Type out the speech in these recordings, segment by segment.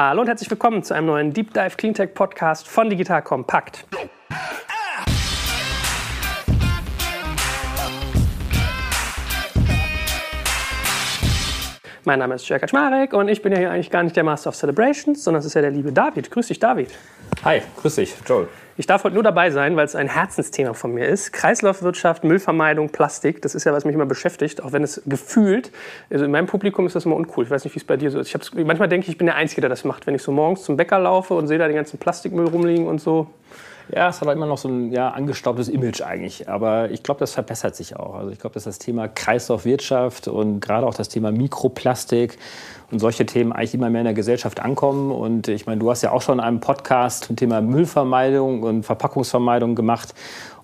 Hallo und herzlich willkommen zu einem neuen Deep Dive Cleantech Podcast von Digital Kompakt. Mein Name ist Jörg Kaczmarek und ich bin ja hier eigentlich gar nicht der Master of Celebrations, sondern es ist ja der liebe David. Grüß dich, David. Hi, grüß dich, Joel. Ich darf heute nur dabei sein, weil es ein Herzensthema von mir ist. Kreislaufwirtschaft, Müllvermeidung, Plastik, das ist ja, was mich immer beschäftigt, auch wenn es gefühlt, also in meinem Publikum ist das immer uncool. Ich weiß nicht, wie es bei dir so ist. Ich manchmal denke ich, ich bin der Einzige, der das macht, wenn ich so morgens zum Bäcker laufe und sehe da den ganzen Plastikmüll rumliegen und so. Ja, es hat immer noch so ein ja, angestaubtes Image eigentlich. Aber ich glaube, das verbessert sich auch. Also ich glaube, dass das Thema Kreislaufwirtschaft und gerade auch das Thema Mikroplastik und solche Themen eigentlich immer mehr in der Gesellschaft ankommen. Und ich meine, du hast ja auch schon einen Podcast zum Thema Müllvermeidung und Verpackungsvermeidung gemacht.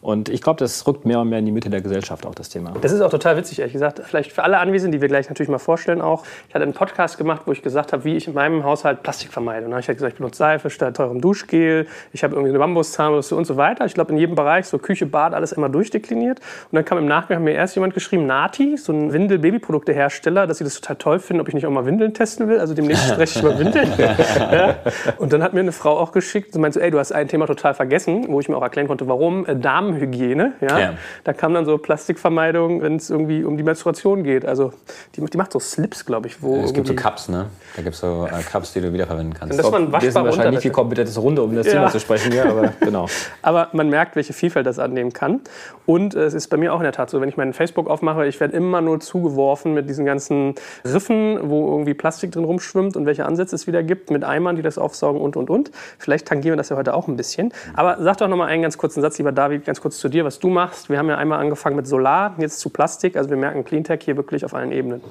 Und ich glaube, das rückt mehr und mehr in die Mitte der Gesellschaft auch das Thema. Das ist auch total witzig, ehrlich gesagt. Vielleicht für alle Anwesenden, die wir gleich natürlich mal vorstellen auch. Ich hatte einen Podcast gemacht, wo ich gesagt habe, wie ich in meinem Haushalt Plastik vermeide. Und dann habe ich halt gesagt, ich benutze Seife statt teurem Duschgel. Ich habe irgendwie eine Bambuszahnbürste und so weiter. Ich glaube, in jedem Bereich, so Küche, Bad, alles immer durchdekliniert. Und dann kam im Nachgang mir erst jemand geschrieben, Nati, so ein Windel-Babyprodukte-Hersteller, dass sie das total toll finden, ob ich nicht auch mal Windeln testen will. Also demnächst spreche ich über Windeln. ja. Und dann hat mir eine Frau auch geschickt, sie meinte so, ey, du hast ein Thema total vergessen, wo ich mir auch erklären konnte, warum. Äh, Damenhygiene. Ja? Ja. Da kam dann so Plastikvermeidung, wenn es irgendwie um die Menstruation geht. Also die, die macht so Slips, glaube ich. Wo es gibt so Cups, ne? Da gibt es so äh, Cups, die du wiederverwenden kannst. Und das man wir sind wahrscheinlich nicht viel kompetentes Runde, um das ja. Thema zu sprechen hier, aber genau. aber man merkt, welche Vielfalt das annehmen kann. Und äh, es ist bei mir auch in der Tat so, wenn ich meinen Facebook aufmache, ich werde immer nur zugeworfen mit diesen ganzen Riffen, wo irgendwie Plastik drin rumschwimmt und welche Ansätze es wieder gibt, mit Eimern, die das aufsaugen und, und, und. Vielleicht tangieren wir das ja heute auch ein bisschen. Aber sag doch noch mal einen ganz kurzen Satz, lieber David, ganz kurz zu dir, was du machst. Wir haben ja einmal angefangen mit Solar, jetzt zu Plastik. Also wir merken Cleantech hier wirklich auf allen Ebenen.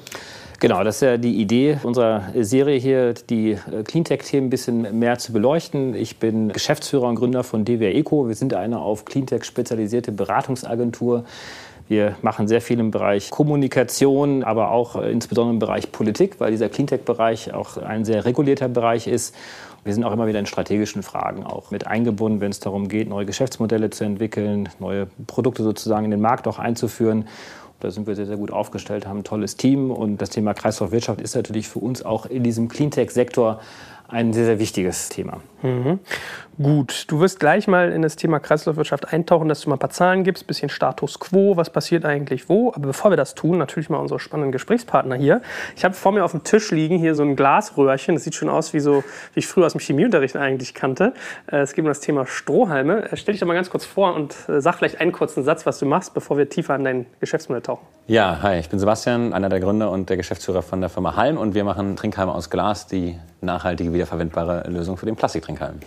Genau, das ist ja die Idee unserer Serie hier, die äh, Cleantech-Themen ein bisschen mehr zu beleuchten. Ich bin Geschäftsführer und Gründer von DWR Eco. Wir sind eine auf Cleantech spezialisierte Beratungsagentur. Wir machen sehr viel im Bereich Kommunikation, aber auch äh, insbesondere im Bereich Politik, weil dieser Cleantech-Bereich auch ein sehr regulierter Bereich ist. Wir sind auch immer wieder in strategischen Fragen auch mit eingebunden, wenn es darum geht, neue Geschäftsmodelle zu entwickeln, neue Produkte sozusagen in den Markt auch einzuführen. Da sind wir sehr, sehr gut aufgestellt, haben ein tolles Team. Und das Thema Kreislaufwirtschaft ist natürlich für uns auch in diesem Cleantech-Sektor ein sehr, sehr wichtiges Thema. Mhm. Gut, du wirst gleich mal in das Thema Kreislaufwirtschaft eintauchen, dass du mal ein paar Zahlen gibst, bisschen Status quo, was passiert eigentlich wo. Aber bevor wir das tun, natürlich mal unsere spannenden Gesprächspartner hier. Ich habe vor mir auf dem Tisch liegen hier so ein Glasröhrchen. Das sieht schon aus wie so, wie ich früher aus dem Chemieunterricht eigentlich kannte. Äh, es geht um das Thema Strohhalme. Äh, stell dich doch mal ganz kurz vor und äh, sag vielleicht einen kurzen Satz, was du machst, bevor wir tiefer an dein Geschäftsmodell tauchen. Ja, hi, ich bin Sebastian, einer der Gründer und der Geschäftsführer von der Firma Halm und wir machen Trinkhalme aus Glas, die nachhaltige, wiederverwendbare Lösung für den Plastiktrinkhalm.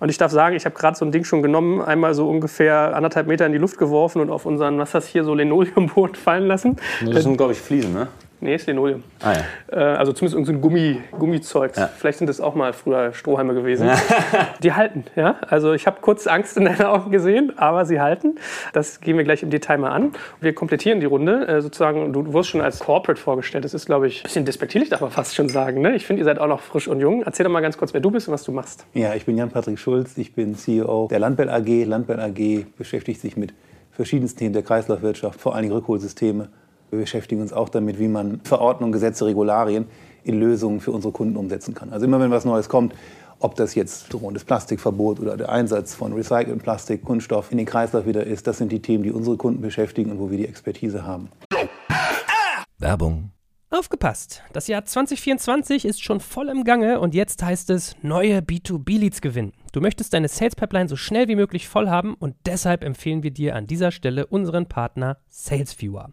Und ich darf sagen, ich habe gerade so ein Ding schon genommen, einmal so ungefähr anderthalb Meter in die Luft geworfen und auf unseren, was ist das hier, so Linoleumboden fallen lassen. Das sind, glaube ich, Fliesen, ne? Nee, ist Linoleum. Ah, ja. äh, also zumindest irgendein Gummi, Gummizeug. Ja. Vielleicht sind das auch mal früher Strohhalme gewesen. die halten, ja. Also ich habe kurz Angst in deinen Augen gesehen, aber sie halten. Das gehen wir gleich im Detail mal an. Wir komplettieren die Runde. Äh, sozusagen, du wurdest schon als Corporate vorgestellt. Das ist, glaube ich, ein bisschen despektierlich, darf man fast schon sagen. Ne? Ich finde, ihr seid auch noch frisch und jung. Erzähl doch mal ganz kurz, wer du bist und was du machst. Ja, ich bin Jan-Patrick Schulz. Ich bin CEO der Landbell AG. Landbell AG beschäftigt sich mit verschiedensten Themen der Kreislaufwirtschaft, vor allem Rückholsysteme wir beschäftigen uns auch damit, wie man Verordnungen, Gesetze, Regularien in Lösungen für unsere Kunden umsetzen kann. Also immer wenn was Neues kommt, ob das jetzt das Plastikverbot oder der Einsatz von recyceltem Plastik, Kunststoff in den Kreislauf wieder ist, das sind die Themen, die unsere Kunden beschäftigen und wo wir die Expertise haben. Werbung. Aufgepasst! Das Jahr 2024 ist schon voll im Gange und jetzt heißt es neue B2B-Leads gewinnen. Du möchtest deine Sales Pipeline so schnell wie möglich voll haben und deshalb empfehlen wir dir an dieser Stelle unseren Partner SalesViewer.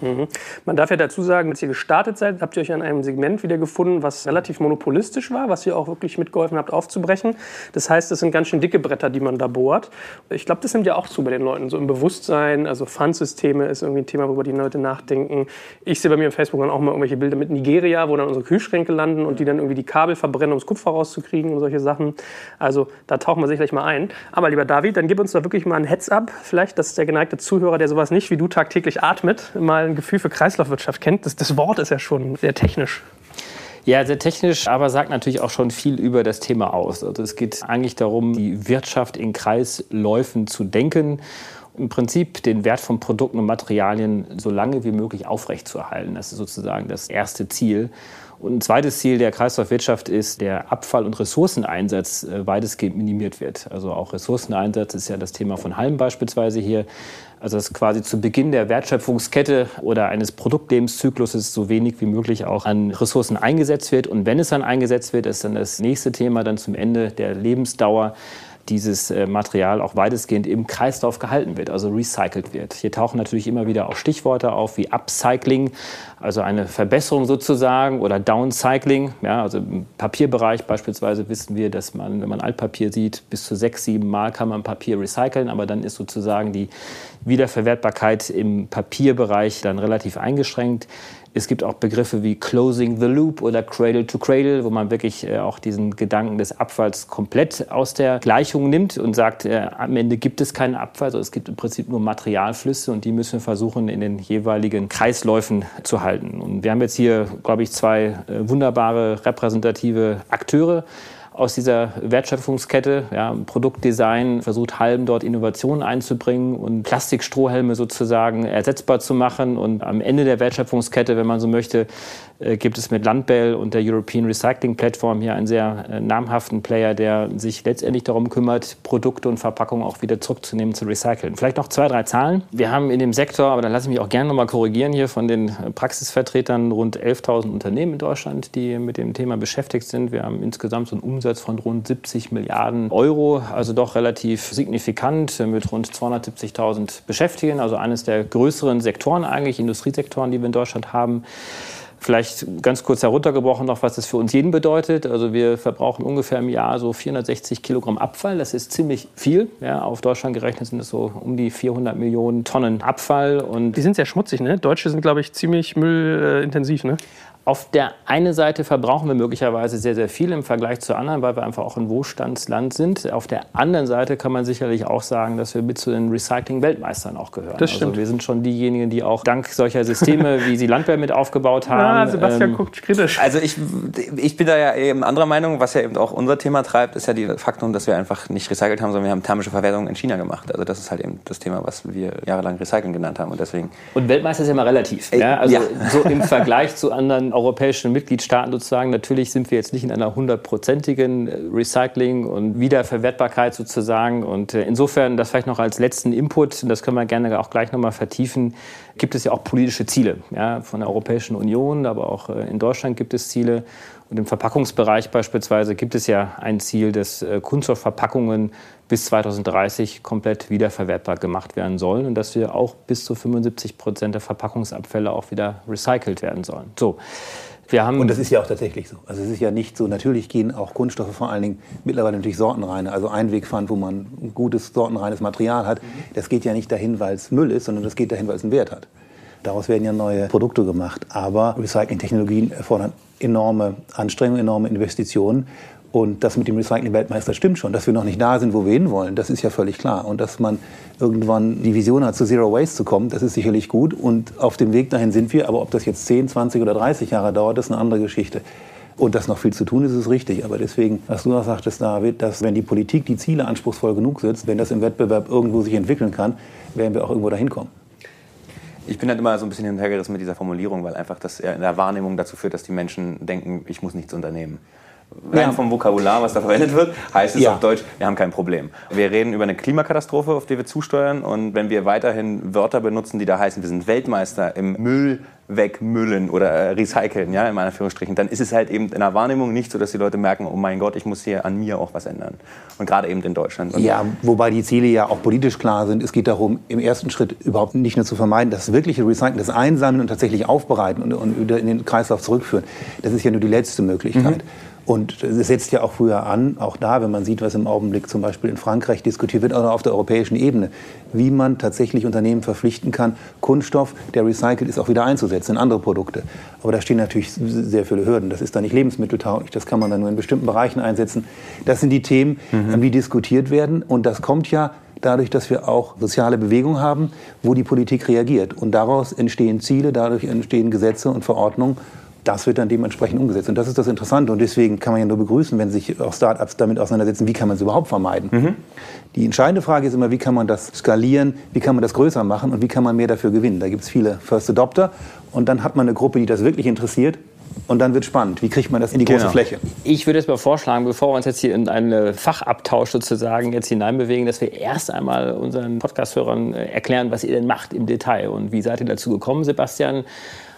Mhm. Man darf ja dazu sagen, als ihr gestartet seid, habt ihr euch an einem Segment wiedergefunden, was relativ monopolistisch war, was ihr auch wirklich mitgeholfen habt aufzubrechen. Das heißt, es sind ganz schön dicke Bretter, die man da bohrt. Ich glaube, das nimmt ja auch zu bei den Leuten, so im Bewusstsein. Also Pfandsysteme ist irgendwie ein Thema, worüber die Leute nachdenken. Ich sehe bei mir auf Facebook dann auch mal irgendwelche Bilder mit Nigeria, wo dann unsere Kühlschränke landen und die dann irgendwie die Kabel verbrennen, um das Kupfer rauszukriegen und solche Sachen. Also da tauchen wir sicherlich mal ein. Aber lieber David, dann gib uns da wirklich mal ein Heads-up. Vielleicht, dass der geneigte Zuhörer, der sowas nicht wie du tagtäglich atmet, mal ein Gefühl für Kreislaufwirtschaft kennt. Das, das Wort ist ja schon sehr technisch. Ja, sehr technisch, aber sagt natürlich auch schon viel über das Thema aus. Also es geht eigentlich darum, die Wirtschaft in Kreisläufen zu denken im Prinzip den Wert von Produkten und Materialien so lange wie möglich aufrechtzuerhalten. Das ist sozusagen das erste Ziel. Und ein zweites Ziel der Kreislaufwirtschaft ist, der Abfall- und Ressourceneinsatz äh, weitestgehend minimiert wird. Also auch Ressourceneinsatz ist ja das Thema von Halm beispielsweise hier. Also dass quasi zu Beginn der Wertschöpfungskette oder eines Produktlebenszykluses so wenig wie möglich auch an Ressourcen eingesetzt wird. Und wenn es dann eingesetzt wird, ist dann das nächste Thema dann zum Ende der Lebensdauer dieses äh, Material auch weitestgehend im Kreislauf gehalten wird, also recycelt wird. Hier tauchen natürlich immer wieder auch Stichworte auf wie Upcycling, also eine Verbesserung sozusagen oder Downcycling. Ja, also im Papierbereich beispielsweise wissen wir, dass man, wenn man Altpapier sieht, bis zu sechs, sieben Mal kann man Papier recyceln, aber dann ist sozusagen die Wiederverwertbarkeit im Papierbereich dann relativ eingeschränkt. Es gibt auch Begriffe wie Closing the Loop oder Cradle to Cradle, wo man wirklich äh, auch diesen Gedanken des Abfalls komplett aus der Gleichung nimmt und sagt, äh, am Ende gibt es keinen Abfall, sondern es gibt im Prinzip nur Materialflüsse und die müssen wir versuchen in den jeweiligen Kreisläufen zu halten. Und wir haben jetzt hier, glaube ich, zwei äh, wunderbare repräsentative Akteure aus dieser Wertschöpfungskette. Ja, Produktdesign versucht Halm dort Innovationen einzubringen und Plastikstrohhelme sozusagen ersetzbar zu machen. Und am Ende der Wertschöpfungskette, wenn man so möchte, gibt es mit Landbell und der European Recycling Platform hier einen sehr äh, namhaften Player, der sich letztendlich darum kümmert, Produkte und Verpackungen auch wieder zurückzunehmen, zu recyceln. Vielleicht noch zwei, drei Zahlen. Wir haben in dem Sektor, aber dann lasse ich mich auch gerne nochmal korrigieren hier von den äh, Praxisvertretern, rund 11.000 Unternehmen in Deutschland, die mit dem Thema beschäftigt sind. Wir haben insgesamt so einen Umsatz von rund 70 Milliarden Euro, also doch relativ signifikant mit rund 270.000 Beschäftigten, also eines der größeren Sektoren eigentlich, Industriesektoren, die wir in Deutschland haben. Vielleicht ganz kurz heruntergebrochen noch, was das für uns jeden bedeutet. Also wir verbrauchen ungefähr im Jahr so 460 Kilogramm Abfall. Das ist ziemlich viel. Ja, auf Deutschland gerechnet sind es so um die 400 Millionen Tonnen Abfall. Und die sind sehr schmutzig, ne? Deutsche sind, glaube ich, ziemlich müllintensiv, ne? Auf der einen Seite verbrauchen wir möglicherweise sehr, sehr viel im Vergleich zu anderen, weil wir einfach auch ein Wohlstandsland sind. Auf der anderen Seite kann man sicherlich auch sagen, dass wir mit zu den Recycling-Weltmeistern auch gehören. Das stimmt. Also wir sind schon diejenigen, die auch dank solcher Systeme, wie sie Landwehr mit aufgebaut haben. Ah, Sebastian ähm, guckt kritisch. Also ich, ich bin da ja eben anderer Meinung. Was ja eben auch unser Thema treibt, ist ja die Faktum, dass wir einfach nicht recycelt haben, sondern wir haben thermische Verwertung in China gemacht. Also das ist halt eben das Thema, was wir jahrelang Recyceln genannt haben. Und deswegen. Und Weltmeister ist ja immer relativ. Ja? Also ja. so im Vergleich zu anderen europäischen Mitgliedstaaten sozusagen. Natürlich sind wir jetzt nicht in einer hundertprozentigen äh, Recycling- und Wiederverwertbarkeit sozusagen. Und äh, insofern, das vielleicht noch als letzten Input, und das können wir gerne auch gleich nochmal vertiefen, gibt es ja auch politische Ziele ja, von der Europäischen Union, aber auch äh, in Deutschland gibt es Ziele. Und im Verpackungsbereich beispielsweise gibt es ja ein Ziel, dass Kunststoffverpackungen bis 2030 komplett wiederverwertbar gemacht werden sollen und dass wir auch bis zu 75 Prozent der Verpackungsabfälle auch wieder recycelt werden sollen. So. Wir haben und das ist ja auch tatsächlich so. Also es ist ja nicht so, natürlich gehen auch Kunststoffe vor allen Dingen mittlerweile natürlich sortenreine, also Einwegpfand, wo man gutes sortenreines Material hat. Das geht ja nicht dahin, weil es Müll ist, sondern das geht dahin, weil es einen Wert hat. Daraus werden ja neue Produkte gemacht. Aber Recycling-Technologien erfordern enorme Anstrengungen, enorme Investitionen. Und das mit dem Recycling-Weltmeister stimmt schon. Dass wir noch nicht da sind, wo wir hinwollen, das ist ja völlig klar. Und dass man irgendwann die Vision hat, zu Zero Waste zu kommen, das ist sicherlich gut. Und auf dem Weg dahin sind wir. Aber ob das jetzt 10, 20 oder 30 Jahre dauert, ist eine andere Geschichte. Und dass noch viel zu tun ist, ist richtig. Aber deswegen, was du auch sagtest, David, dass wenn die Politik die Ziele anspruchsvoll genug setzt, wenn das im Wettbewerb irgendwo sich entwickeln kann, werden wir auch irgendwo dahin kommen. Ich bin halt immer so ein bisschen hinterhergerissen mit dieser Formulierung, weil einfach das in der Wahrnehmung dazu führt, dass die Menschen denken, ich muss nichts unternehmen. Rein ja. vom Vokabular, was da verwendet wird, heißt es ja. auf Deutsch, wir haben kein Problem. Wir reden über eine Klimakatastrophe, auf die wir zusteuern. Und wenn wir weiterhin Wörter benutzen, die da heißen, wir sind Weltmeister im Müll wegmüllen oder äh, recyceln, ja, in meiner Führungsstrichen, dann ist es halt eben in der Wahrnehmung nicht so, dass die Leute merken, oh mein Gott, ich muss hier an mir auch was ändern. Und gerade eben in Deutschland. Und ja, wobei die Ziele ja auch politisch klar sind. Es geht darum, im ersten Schritt überhaupt nicht nur zu vermeiden, das wirkliche Recyceln, das Einsammeln und tatsächlich aufbereiten und, und wieder in den Kreislauf zurückführen. Das ist ja nur die letzte Möglichkeit. Mhm. Und es setzt ja auch früher an, auch da, wenn man sieht, was im Augenblick zum Beispiel in Frankreich diskutiert wird oder auf der europäischen Ebene, wie man tatsächlich Unternehmen verpflichten kann, Kunststoff, der recycelt ist, auch wieder einzusetzen in andere Produkte. Aber da stehen natürlich sehr viele Hürden. Das ist dann nicht lebensmitteltauglich, das kann man dann nur in bestimmten Bereichen einsetzen. Das sind die Themen, mhm. die diskutiert werden. Und das kommt ja dadurch, dass wir auch soziale Bewegungen haben, wo die Politik reagiert. Und daraus entstehen Ziele, dadurch entstehen Gesetze und Verordnungen das wird dann dementsprechend umgesetzt. Und das ist das Interessante. Und deswegen kann man ja nur begrüßen, wenn sich auch Start-ups damit auseinandersetzen, wie kann man es überhaupt vermeiden. Mhm. Die entscheidende Frage ist immer, wie kann man das skalieren, wie kann man das größer machen und wie kann man mehr dafür gewinnen. Da gibt es viele First Adopter und dann hat man eine Gruppe, die das wirklich interessiert. Und dann wird spannend. Wie kriegt man das in die große genau. Fläche? Ich würde jetzt mal vorschlagen, bevor wir uns jetzt hier in einen Fachabtausch sozusagen jetzt hineinbewegen, dass wir erst einmal unseren Podcast-Hörern äh, erklären, was ihr denn macht im Detail und wie seid ihr dazu gekommen, Sebastian?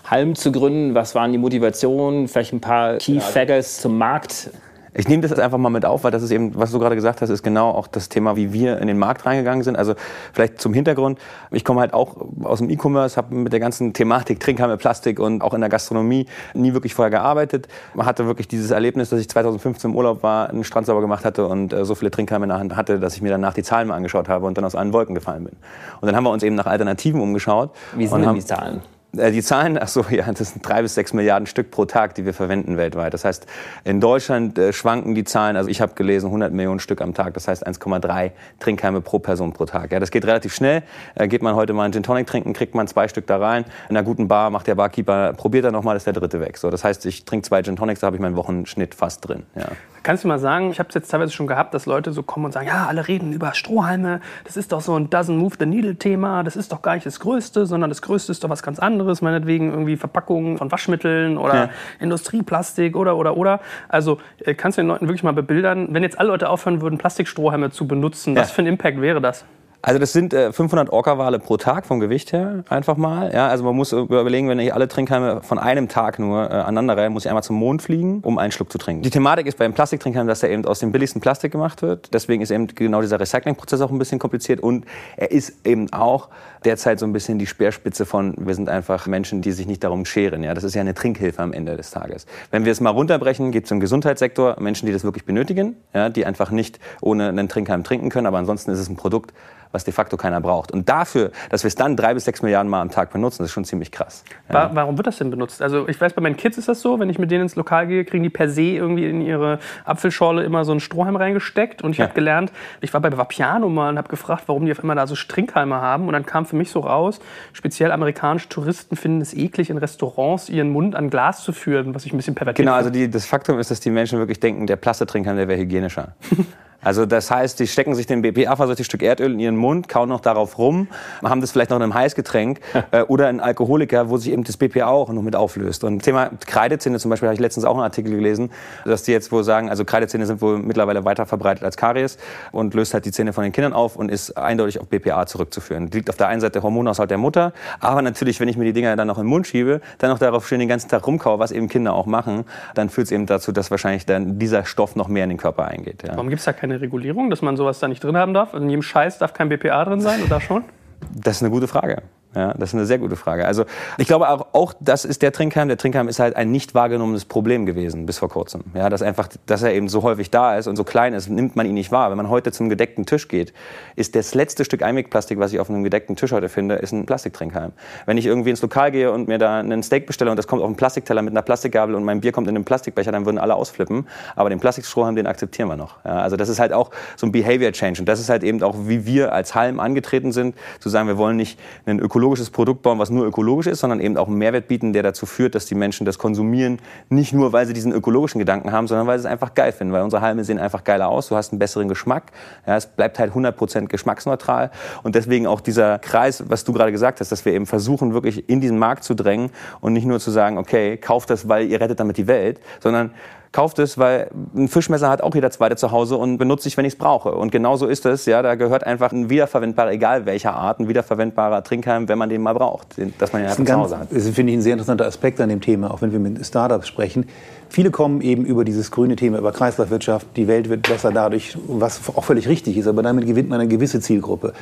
Halm zu gründen? Was waren die Motivationen? Vielleicht ein paar Key Figures zum Markt? Ich nehme das jetzt einfach mal mit auf, weil das ist eben, was du gerade gesagt hast, ist genau auch das Thema, wie wir in den Markt reingegangen sind. Also vielleicht zum Hintergrund. Ich komme halt auch aus dem E-Commerce, habe mit der ganzen Thematik Trinkhalme, Plastik und auch in der Gastronomie nie wirklich vorher gearbeitet. Man hatte wirklich dieses Erlebnis, dass ich 2015 im Urlaub war, einen Strand sauber gemacht hatte und äh, so viele Trinkhalme in der Hand hatte, dass ich mir danach die Zahlen mal angeschaut habe und dann aus allen Wolken gefallen bin. Und dann haben wir uns eben nach Alternativen umgeschaut. Wie sind denn die Zahlen? Äh, die Zahlen, ach so, ja, das sind drei bis sechs Milliarden Stück pro Tag, die wir verwenden weltweit. Das heißt, in Deutschland äh, schwanken die Zahlen, also ich habe gelesen 100 Millionen Stück am Tag, das heißt 1,3 Trinkheime pro Person pro Tag. Ja, das geht relativ schnell. Äh, geht man heute mal einen Gin Tonic trinken, kriegt man zwei Stück da rein. In einer guten Bar macht der Barkeeper, probiert er nochmal, ist der dritte weg. So, das heißt, ich trinke zwei Gin Tonics, da habe ich meinen Wochenschnitt fast drin. Ja. Kannst du mal sagen, ich habe es jetzt teilweise schon gehabt, dass Leute so kommen und sagen, ja, alle reden über Strohhalme, das ist doch so ein Doesn't Move the Needle Thema, das ist doch gar nicht das Größte, sondern das Größte ist doch was ganz anderes, meinetwegen irgendwie Verpackungen von Waschmitteln oder ja. Industrieplastik oder, oder, oder. Also äh, kannst du den Leuten wirklich mal bebildern, wenn jetzt alle Leute aufhören würden, Plastikstrohhalme zu benutzen, ja. was für ein Impact wäre das? Also das sind äh, 500 Orca-Wale pro Tag vom Gewicht her, einfach mal. Ja, also man muss überlegen, wenn ich alle Trinkhalme von einem Tag nur äh, aneinander reihe, muss ich einmal zum Mond fliegen, um einen Schluck zu trinken. Die Thematik ist beim Plastiktrinkhalm, dass er eben aus dem billigsten Plastik gemacht wird. Deswegen ist eben genau dieser Recyclingprozess auch ein bisschen kompliziert und er ist eben auch derzeit so ein bisschen die Speerspitze von, wir sind einfach Menschen, die sich nicht darum scheren. Ja, das ist ja eine Trinkhilfe am Ende des Tages. Wenn wir es mal runterbrechen, gibt es im Gesundheitssektor Menschen, die das wirklich benötigen, ja, die einfach nicht ohne einen Trinkhalm trinken können, aber ansonsten ist es ein Produkt, was de facto keiner braucht. Und dafür, dass wir es dann drei bis sechs Milliarden Mal am Tag benutzen, ist schon ziemlich krass. Ja. Warum wird das denn benutzt? Also ich weiß, bei meinen Kids ist das so, wenn ich mit denen ins Lokal gehe, kriegen die per se irgendwie in ihre Apfelschorle immer so einen Strohhalm reingesteckt. Und ich ja. habe gelernt, ich war bei Vapiano mal und habe gefragt, warum die auf immer da so Strinkhalme haben. Und dann kam für mich so raus, speziell amerikanische Touristen finden es eklig, in Restaurants ihren Mund an Glas zu führen, was ich ein bisschen pervertiert Genau, also die, das Faktum ist, dass die Menschen wirklich denken, der Plastiktrinker, der wäre hygienischer. Also das heißt, die stecken sich den BPA-versorgtes Stück Erdöl in ihren Mund, kauen noch darauf rum, haben das vielleicht noch in einem Heißgetränk äh, oder ein Alkoholiker, wo sich eben das BPA auch noch mit auflöst. Und Thema Kreidezähne zum Beispiel habe ich letztens auch einen Artikel gelesen, dass die jetzt wohl sagen, also Kreidezähne sind wohl mittlerweile weiter verbreitet als Karies und löst halt die Zähne von den Kindern auf und ist eindeutig auf BPA zurückzuführen. Liegt auf der einen Seite der Hormonaushalt der Mutter, aber natürlich, wenn ich mir die Dinger dann noch in den Mund schiebe, dann noch darauf schön den ganzen Tag rumkaue, was eben Kinder auch machen, dann führt es eben dazu, dass wahrscheinlich dann dieser Stoff noch mehr in den Körper eingeht. Ja. Warum gibt es da keine Regulierung, dass man sowas da nicht drin haben darf? Also in jedem Scheiß darf kein BPA drin sein oder schon? Das ist eine gute Frage. Ja, das ist eine sehr gute Frage. Also ich glaube auch, auch das ist der Trinkheim. Der Trinkheim ist halt ein nicht wahrgenommenes Problem gewesen bis vor kurzem. Ja, dass einfach, dass er eben so häufig da ist und so klein ist, nimmt man ihn nicht wahr. Wenn man heute zum gedeckten Tisch geht, ist das letzte Stück Einwegplastik, was ich auf einem gedeckten Tisch heute finde, ist ein Plastiktrinkheim. Wenn ich irgendwie ins Lokal gehe und mir da einen Steak bestelle und das kommt auf einen Plastikteller mit einer Plastikgabel und mein Bier kommt in einen Plastikbecher, dann würden alle ausflippen. Aber den Plastikstrohhalm, den akzeptieren wir noch. Ja, also das ist halt auch so ein Behavior Change und das ist halt eben auch, wie wir als Halm angetreten sind, zu sagen, wir wollen nicht ein ökologisches Produkt bauen, was nur ökologisch ist, sondern eben auch einen Mehrwert bieten, der dazu führt, dass die Menschen das konsumieren, nicht nur, weil sie diesen ökologischen Gedanken haben, sondern weil sie es einfach geil finden, weil unsere Halme sehen einfach geiler aus, du hast einen besseren Geschmack, ja, es bleibt halt 100% geschmacksneutral. Und deswegen auch dieser Kreis, was du gerade gesagt hast, dass wir eben versuchen, wirklich in diesen Markt zu drängen und nicht nur zu sagen, okay, kauft das, weil ihr rettet damit die Welt, sondern kauft es, weil ein Fischmesser hat auch jeder zweite zu Hause und benutze ich, wenn ich es brauche. Und genauso ist es. Ja, da gehört einfach ein wiederverwendbarer, egal welcher Art, ein wiederverwendbarer Trinkhalm, wenn man den mal braucht, dass man ihn einfach zu Hause hat. Das finde ich ein sehr interessanter Aspekt an dem Thema, auch wenn wir mit Startups sprechen. Viele kommen eben über dieses grüne Thema, über Kreislaufwirtschaft. Die Welt wird besser dadurch, was auch völlig richtig ist. Aber damit gewinnt man eine gewisse Zielgruppe.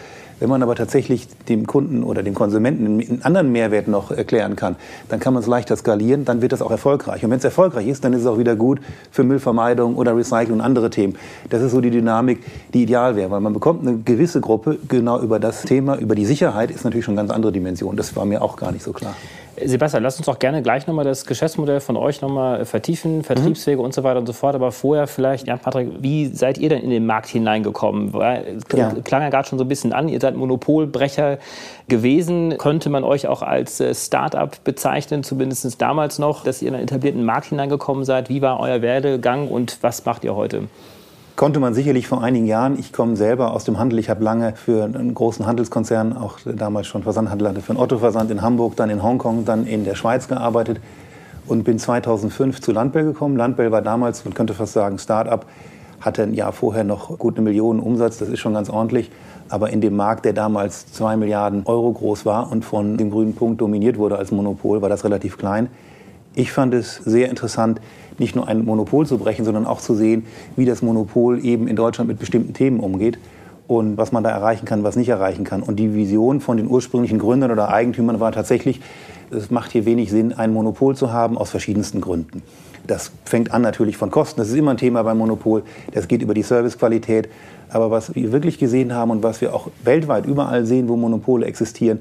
Wenn man aber tatsächlich dem Kunden oder dem Konsumenten einen anderen Mehrwert noch erklären kann, dann kann man es leichter skalieren, dann wird das auch erfolgreich. Und wenn es erfolgreich ist, dann ist es auch wieder gut für Müllvermeidung oder Recycling und andere Themen. Das ist so die Dynamik, die ideal wäre, weil man bekommt eine gewisse Gruppe genau über das Thema, über die Sicherheit ist natürlich schon eine ganz andere Dimension. Das war mir auch gar nicht so klar. Sebastian, lass uns doch gerne gleich nochmal das Geschäftsmodell von euch nochmal vertiefen, Vertriebswege mhm. und so weiter und so fort. Aber vorher vielleicht, Jan Patrick, wie seid ihr denn in den Markt hineingekommen? Ja. Klang ja gerade schon so ein bisschen an, ihr seid Monopolbrecher gewesen. Könnte man euch auch als äh, Start-up bezeichnen, zumindest damals noch, dass ihr in einen etablierten Markt hineingekommen seid? Wie war euer Werdegang und was macht ihr heute? Konnte man sicherlich vor einigen Jahren. Ich komme selber aus dem Handel. Ich habe lange für einen großen Handelskonzern, auch damals schon Versandhandel hatte, für einen Otto-Versand in Hamburg, dann in Hongkong, dann in der Schweiz gearbeitet und bin 2005 zu Landbell gekommen. Landbell war damals, man könnte fast sagen, Start-up, hatte ein Jahr vorher noch gut eine Million Umsatz, das ist schon ganz ordentlich. Aber in dem Markt, der damals zwei Milliarden Euro groß war und von dem grünen Punkt dominiert wurde als Monopol, war das relativ klein. Ich fand es sehr interessant, nicht nur ein Monopol zu brechen, sondern auch zu sehen, wie das Monopol eben in Deutschland mit bestimmten Themen umgeht und was man da erreichen kann, was nicht erreichen kann. Und die Vision von den ursprünglichen Gründern oder Eigentümern war tatsächlich, es macht hier wenig Sinn, ein Monopol zu haben, aus verschiedensten Gründen. Das fängt an natürlich von Kosten, das ist immer ein Thema beim Monopol, das geht über die Servicequalität. Aber was wir wirklich gesehen haben und was wir auch weltweit überall sehen, wo Monopole existieren,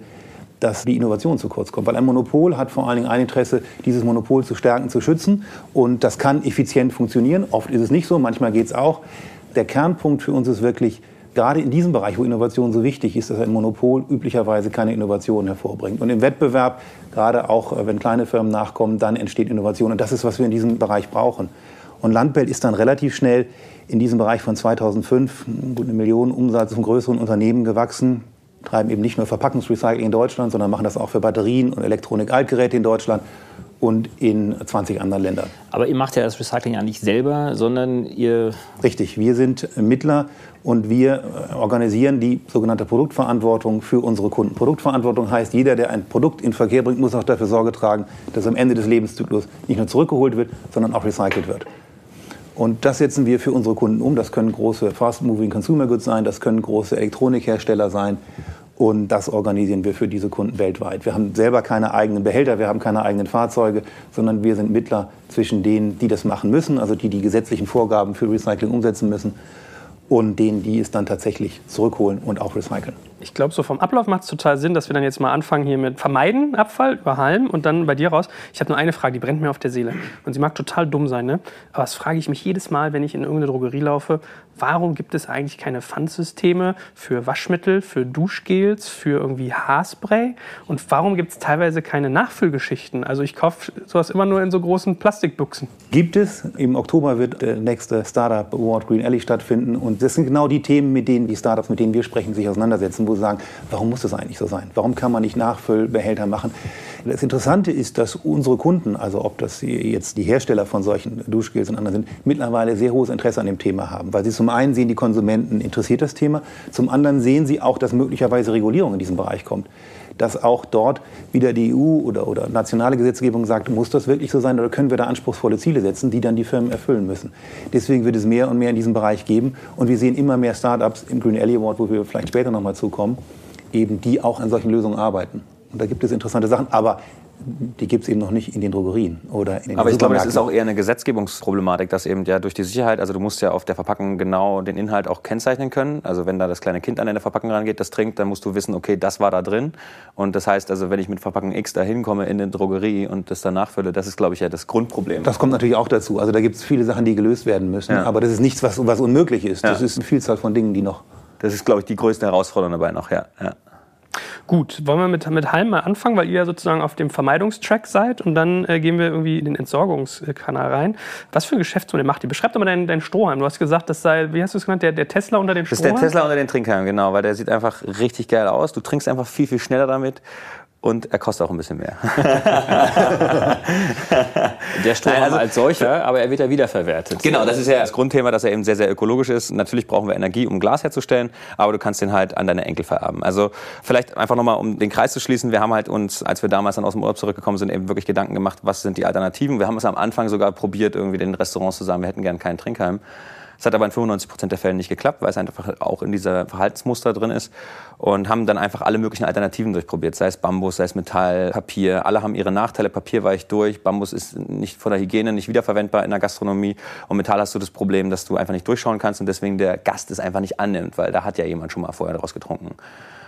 dass die Innovation zu kurz kommt. Weil ein Monopol hat vor allen Dingen ein Interesse, dieses Monopol zu stärken, zu schützen. Und das kann effizient funktionieren. Oft ist es nicht so, manchmal geht es auch. Der Kernpunkt für uns ist wirklich, gerade in diesem Bereich, wo Innovation so wichtig ist, dass ein Monopol üblicherweise keine Innovation hervorbringt. Und im Wettbewerb, gerade auch äh, wenn kleine Firmen nachkommen, dann entsteht Innovation. Und das ist, was wir in diesem Bereich brauchen. Und Landwelt ist dann relativ schnell in diesem Bereich von 2005 gut eine Million Umsatz von größeren Unternehmen gewachsen treiben eben nicht nur Verpackungsrecycling in Deutschland, sondern machen das auch für Batterien und Elektronik-Altgeräte in Deutschland und in 20 anderen Ländern. Aber ihr macht ja das Recycling ja nicht selber, sondern ihr... Richtig, wir sind Mittler und wir äh, organisieren die sogenannte Produktverantwortung für unsere Kunden. Produktverantwortung heißt, jeder, der ein Produkt in Verkehr bringt, muss auch dafür Sorge tragen, dass am Ende des Lebenszyklus nicht nur zurückgeholt wird, sondern auch recycelt wird. Und das setzen wir für unsere Kunden um. Das können große Fast-Moving Consumer Goods sein, das können große Elektronikhersteller sein. Und das organisieren wir für diese Kunden weltweit. Wir haben selber keine eigenen Behälter, wir haben keine eigenen Fahrzeuge, sondern wir sind Mittler zwischen denen, die das machen müssen, also die die gesetzlichen Vorgaben für Recycling umsetzen müssen, und denen, die es dann tatsächlich zurückholen und auch recyceln. Ich glaube, so vom Ablauf macht es total Sinn, dass wir dann jetzt mal anfangen hier mit Vermeiden, Abfall, über Halm und dann bei dir raus. Ich habe nur eine Frage, die brennt mir auf der Seele. Und sie mag total dumm sein, ne? Aber das frage ich mich jedes Mal, wenn ich in irgendeine Drogerie laufe. Warum gibt es eigentlich keine Pfandsysteme für Waschmittel, für Duschgels, für irgendwie Haarspray? Und warum gibt es teilweise keine Nachfüllgeschichten? Also ich kaufe sowas immer nur in so großen Plastikbuchsen. Gibt es. Im Oktober wird der nächste Startup Award Green Alley stattfinden. Und das sind genau die Themen, mit denen die Startups, mit denen wir sprechen, sich auseinandersetzen, wo sie sagen, warum muss das eigentlich so sein? Warum kann man nicht Nachfüllbehälter machen? Das Interessante ist, dass unsere Kunden, also ob das jetzt die Hersteller von solchen Duschgels und anderen sind, mittlerweile sehr hohes Interesse an dem Thema haben, weil sie zum einen sehen, die Konsumenten interessiert das Thema, zum anderen sehen sie auch, dass möglicherweise Regulierung in diesem Bereich kommt dass auch dort wieder die EU oder, oder nationale Gesetzgebung sagt, muss das wirklich so sein oder können wir da anspruchsvolle Ziele setzen, die dann die Firmen erfüllen müssen. Deswegen wird es mehr und mehr in diesem Bereich geben und wir sehen immer mehr Startups im Green Alley Award, wo wir vielleicht später nochmal zukommen, eben die auch an solchen Lösungen arbeiten. Und da gibt es interessante Sachen. Aber die gibt es eben noch nicht in den Drogerien oder in den Aber ich glaube, das ist auch eher eine Gesetzgebungsproblematik, dass eben ja durch die Sicherheit, also du musst ja auf der Verpackung genau den Inhalt auch kennzeichnen können. Also wenn da das kleine Kind an der Verpackung rangeht, das trinkt, dann musst du wissen, okay, das war da drin. Und das heißt also, wenn ich mit Verpackung X da hinkomme in eine Drogerie und das dann nachfülle, das ist, glaube ich, ja das Grundproblem. Das kommt natürlich auch dazu. Also da gibt es viele Sachen, die gelöst werden müssen. Ja. Aber das ist nichts, was, was unmöglich ist. Das ja. ist eine Vielzahl von Dingen, die noch... Das ist, glaube ich, die größte Herausforderung dabei noch, ja. ja. Gut, wollen wir mit, mit Halm mal anfangen, weil ihr ja sozusagen auf dem Vermeidungstrack seid und dann äh, gehen wir irgendwie in den Entsorgungskanal rein. Was für ein Geschäftsmodell macht ihr? Beschreibt doch mal deinen, deinen Strohhalm. Du hast gesagt, das sei, wie hast du es genannt, der, der Tesla unter den Strohhalm? Das ist der Tesla unter den Trinkhalm, genau, weil der sieht einfach richtig geil aus. Du trinkst einfach viel, viel schneller damit und er kostet auch ein bisschen mehr. Der Strohhalm also, als solcher, aber er wird ja wiederverwertet. Genau, das ist ja das Grundthema, dass er eben sehr, sehr ökologisch ist. Natürlich brauchen wir Energie, um Glas herzustellen, aber du kannst den halt an deine Enkel vererben. Also vielleicht einfach nochmal, um den Kreis zu schließen, wir haben halt uns, als wir damals dann aus dem Urlaub zurückgekommen sind, eben wirklich Gedanken gemacht, was sind die Alternativen. Wir haben es am Anfang sogar probiert, irgendwie den Restaurants zu sagen, wir hätten gern keinen Trinkheim. Es hat aber in 95 Prozent der Fälle nicht geklappt, weil es einfach auch in dieser Verhaltensmuster drin ist und haben dann einfach alle möglichen Alternativen durchprobiert, sei es Bambus, sei es Metall, Papier. Alle haben ihre Nachteile. Papier weicht durch, Bambus ist nicht von der Hygiene nicht wiederverwendbar in der Gastronomie und Metall hast du das Problem, dass du einfach nicht durchschauen kannst und deswegen der Gast es einfach nicht annimmt, weil da hat ja jemand schon mal vorher daraus getrunken.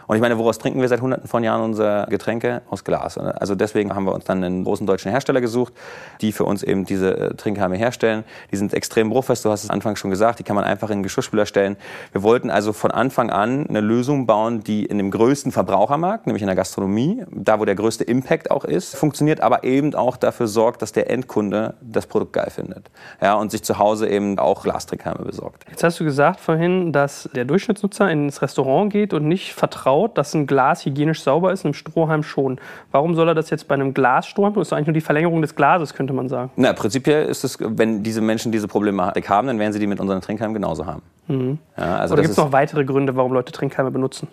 Und ich meine, woraus trinken wir seit hunderten von Jahren unsere Getränke? Aus Glas. Also deswegen haben wir uns dann einen großen deutschen Hersteller gesucht, die für uns eben diese äh, Trinkhalme herstellen. Die sind extrem bruchfest, du hast es Anfang schon gesagt, die kann man einfach in den Geschirrspüler stellen. Wir wollten also von Anfang an eine Lösung bauen, die in dem größten Verbrauchermarkt, nämlich in der Gastronomie, da wo der größte Impact auch ist, funktioniert, aber eben auch dafür sorgt, dass der Endkunde das Produkt geil findet. Ja, und sich zu Hause eben auch Glastrinkhalme besorgt. Jetzt hast du gesagt vorhin, dass der Durchschnittsnutzer ins Restaurant geht und nicht vertraut vertraut, dass ein Glas hygienisch sauber ist, einem Strohhalm schon. Warum soll er das jetzt bei einem Glasstrohhalm? Das ist eigentlich nur die Verlängerung des Glases, könnte man sagen. Na, prinzipiell ist es, wenn diese Menschen diese Problematik haben, dann werden sie die mit unseren Trinkhalmen genauso haben. Mhm. Ja, also Oder gibt es noch weitere Gründe, warum Leute Trinkhalme benutzen?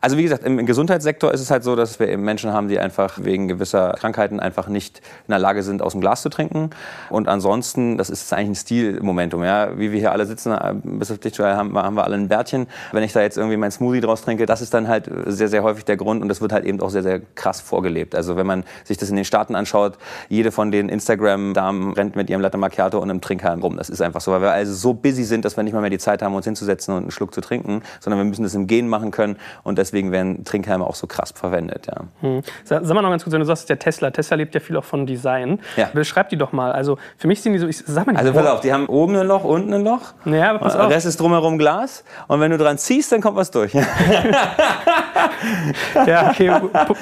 Also wie gesagt, im Gesundheitssektor ist es halt so, dass wir eben Menschen haben, die einfach wegen gewisser Krankheiten einfach nicht in der Lage sind, aus dem Glas zu trinken. Und ansonsten, das ist eigentlich ein Stilmomentum. Ja? Wie wir hier alle sitzen, äh, bis auf dich, haben, haben wir alle ein Bärtchen. Wenn ich da jetzt irgendwie mein Smoothie draus trinke, das ist dann halt sehr, sehr häufig der Grund und das wird halt eben auch sehr, sehr krass vorgelebt. Also wenn man sich das in den Staaten anschaut, jede von den Instagram-Damen rennt mit ihrem Latte Macchiato und einem Trinkhalm rum. Das ist einfach so, weil wir also so busy sind, dass wir nicht mal mehr die Zeit haben, uns hinzusetzen und einen Schluck zu trinken, sondern wir müssen das im Gehen machen können und deswegen werden Trinkhalme auch so krass verwendet. Ja. Hm. Sag, sag mal noch ganz kurz, wenn du sagst, der Tesla, Tesla lebt ja viel auch von Design. Ja. Beschreib die doch mal. Also für mich sind die so, ich sag mal nicht. Also pass auf, die haben oben ein Loch, unten ein Loch. Ja, aber pass auf. Der Rest ist drumherum Glas. Und wenn du dran ziehst, dann kommt was durch. ja, okay,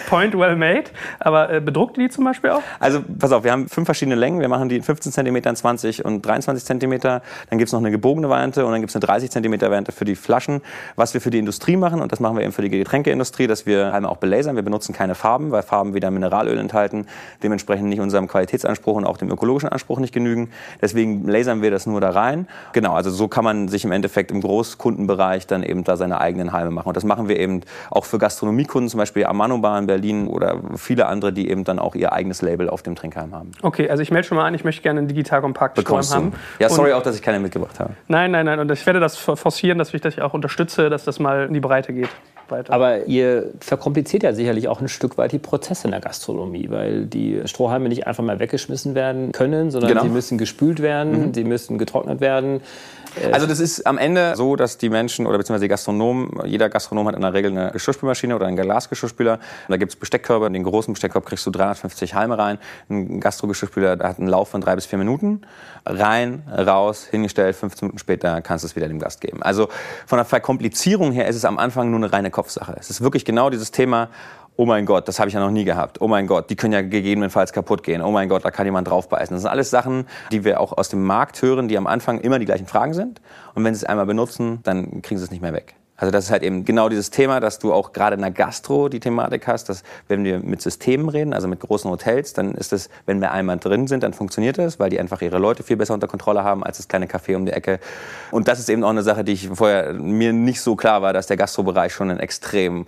point well made. Aber äh, bedruckt die zum Beispiel auch? Also pass auf, wir haben fünf verschiedene Längen. Wir machen die in 15 cm, 20 und 23 cm. Dann gibt es noch eine gebogene Variante und dann gibt es eine 30 cm Variante für die Flaschen. Was wir für die Industrie machen, und das machen wir eben für die Getränkeindustrie, dass wir Halme auch belasern. Wir benutzen keine Farben, weil Farben wieder Mineralöl enthalten, dementsprechend nicht unserem Qualitätsanspruch und auch dem ökologischen Anspruch nicht genügen. Deswegen lasern wir das nur da rein. Genau, also so kann man sich im Endeffekt im Großkundenbereich dann eben da seine eigenen Halme machen. Und das machen wir eben auch für Gastronomiekunden, zum Beispiel Amano Bar in Berlin oder viele andere, die eben dann auch ihr eigenes Label auf dem Trinkhalm haben. Okay, also ich melde schon mal an, ich möchte gerne einen digital kompakt haben. Ja, sorry und auch, dass ich keine mitgebracht habe. Nein, nein, nein. Und ich werde das forcieren, dass ich das auch unterstütze, dass das mal in die Breite geht weiter. Aber ihr verkompliziert ja sicherlich auch ein Stück weit die Prozesse in der Gastronomie, weil die Strohhalme nicht einfach mal weggeschmissen werden können, sondern genau. sie müssen gespült werden, mhm. sie müssen getrocknet werden. Äh, also das ist am Ende so, dass die Menschen oder beziehungsweise die Gastronomen, jeder Gastronom hat in der Regel eine Geschirrspülmaschine oder einen Glasgeschirrspüler. Und da gibt es Bestickkörbe. In den großen Besteckkorb kriegst du 350 Halme rein. Ein Gastrogeschirrspüler hat einen Lauf von drei bis vier Minuten. Rein, raus, hingestellt, 15 Minuten später kannst du es wieder dem Gast geben. Also von der Verkomplizierung her ist es am Anfang nur eine reine Kopfsache. Es ist wirklich genau dieses Thema, oh mein Gott, das habe ich ja noch nie gehabt. Oh mein Gott, die können ja gegebenenfalls kaputt gehen. Oh mein Gott, da kann jemand draufbeißen. Das sind alles Sachen, die wir auch aus dem Markt hören, die am Anfang immer die gleichen Fragen sind. Und wenn sie es einmal benutzen, dann kriegen sie es nicht mehr weg. Also das ist halt eben genau dieses Thema, dass du auch gerade in der Gastro die Thematik hast, dass wenn wir mit Systemen reden, also mit großen Hotels, dann ist es, wenn wir einmal drin sind, dann funktioniert das, weil die einfach ihre Leute viel besser unter Kontrolle haben als das kleine Café um die Ecke. Und das ist eben auch eine Sache, die ich vorher mir nicht so klar war, dass der Gastrobereich schon ein extrem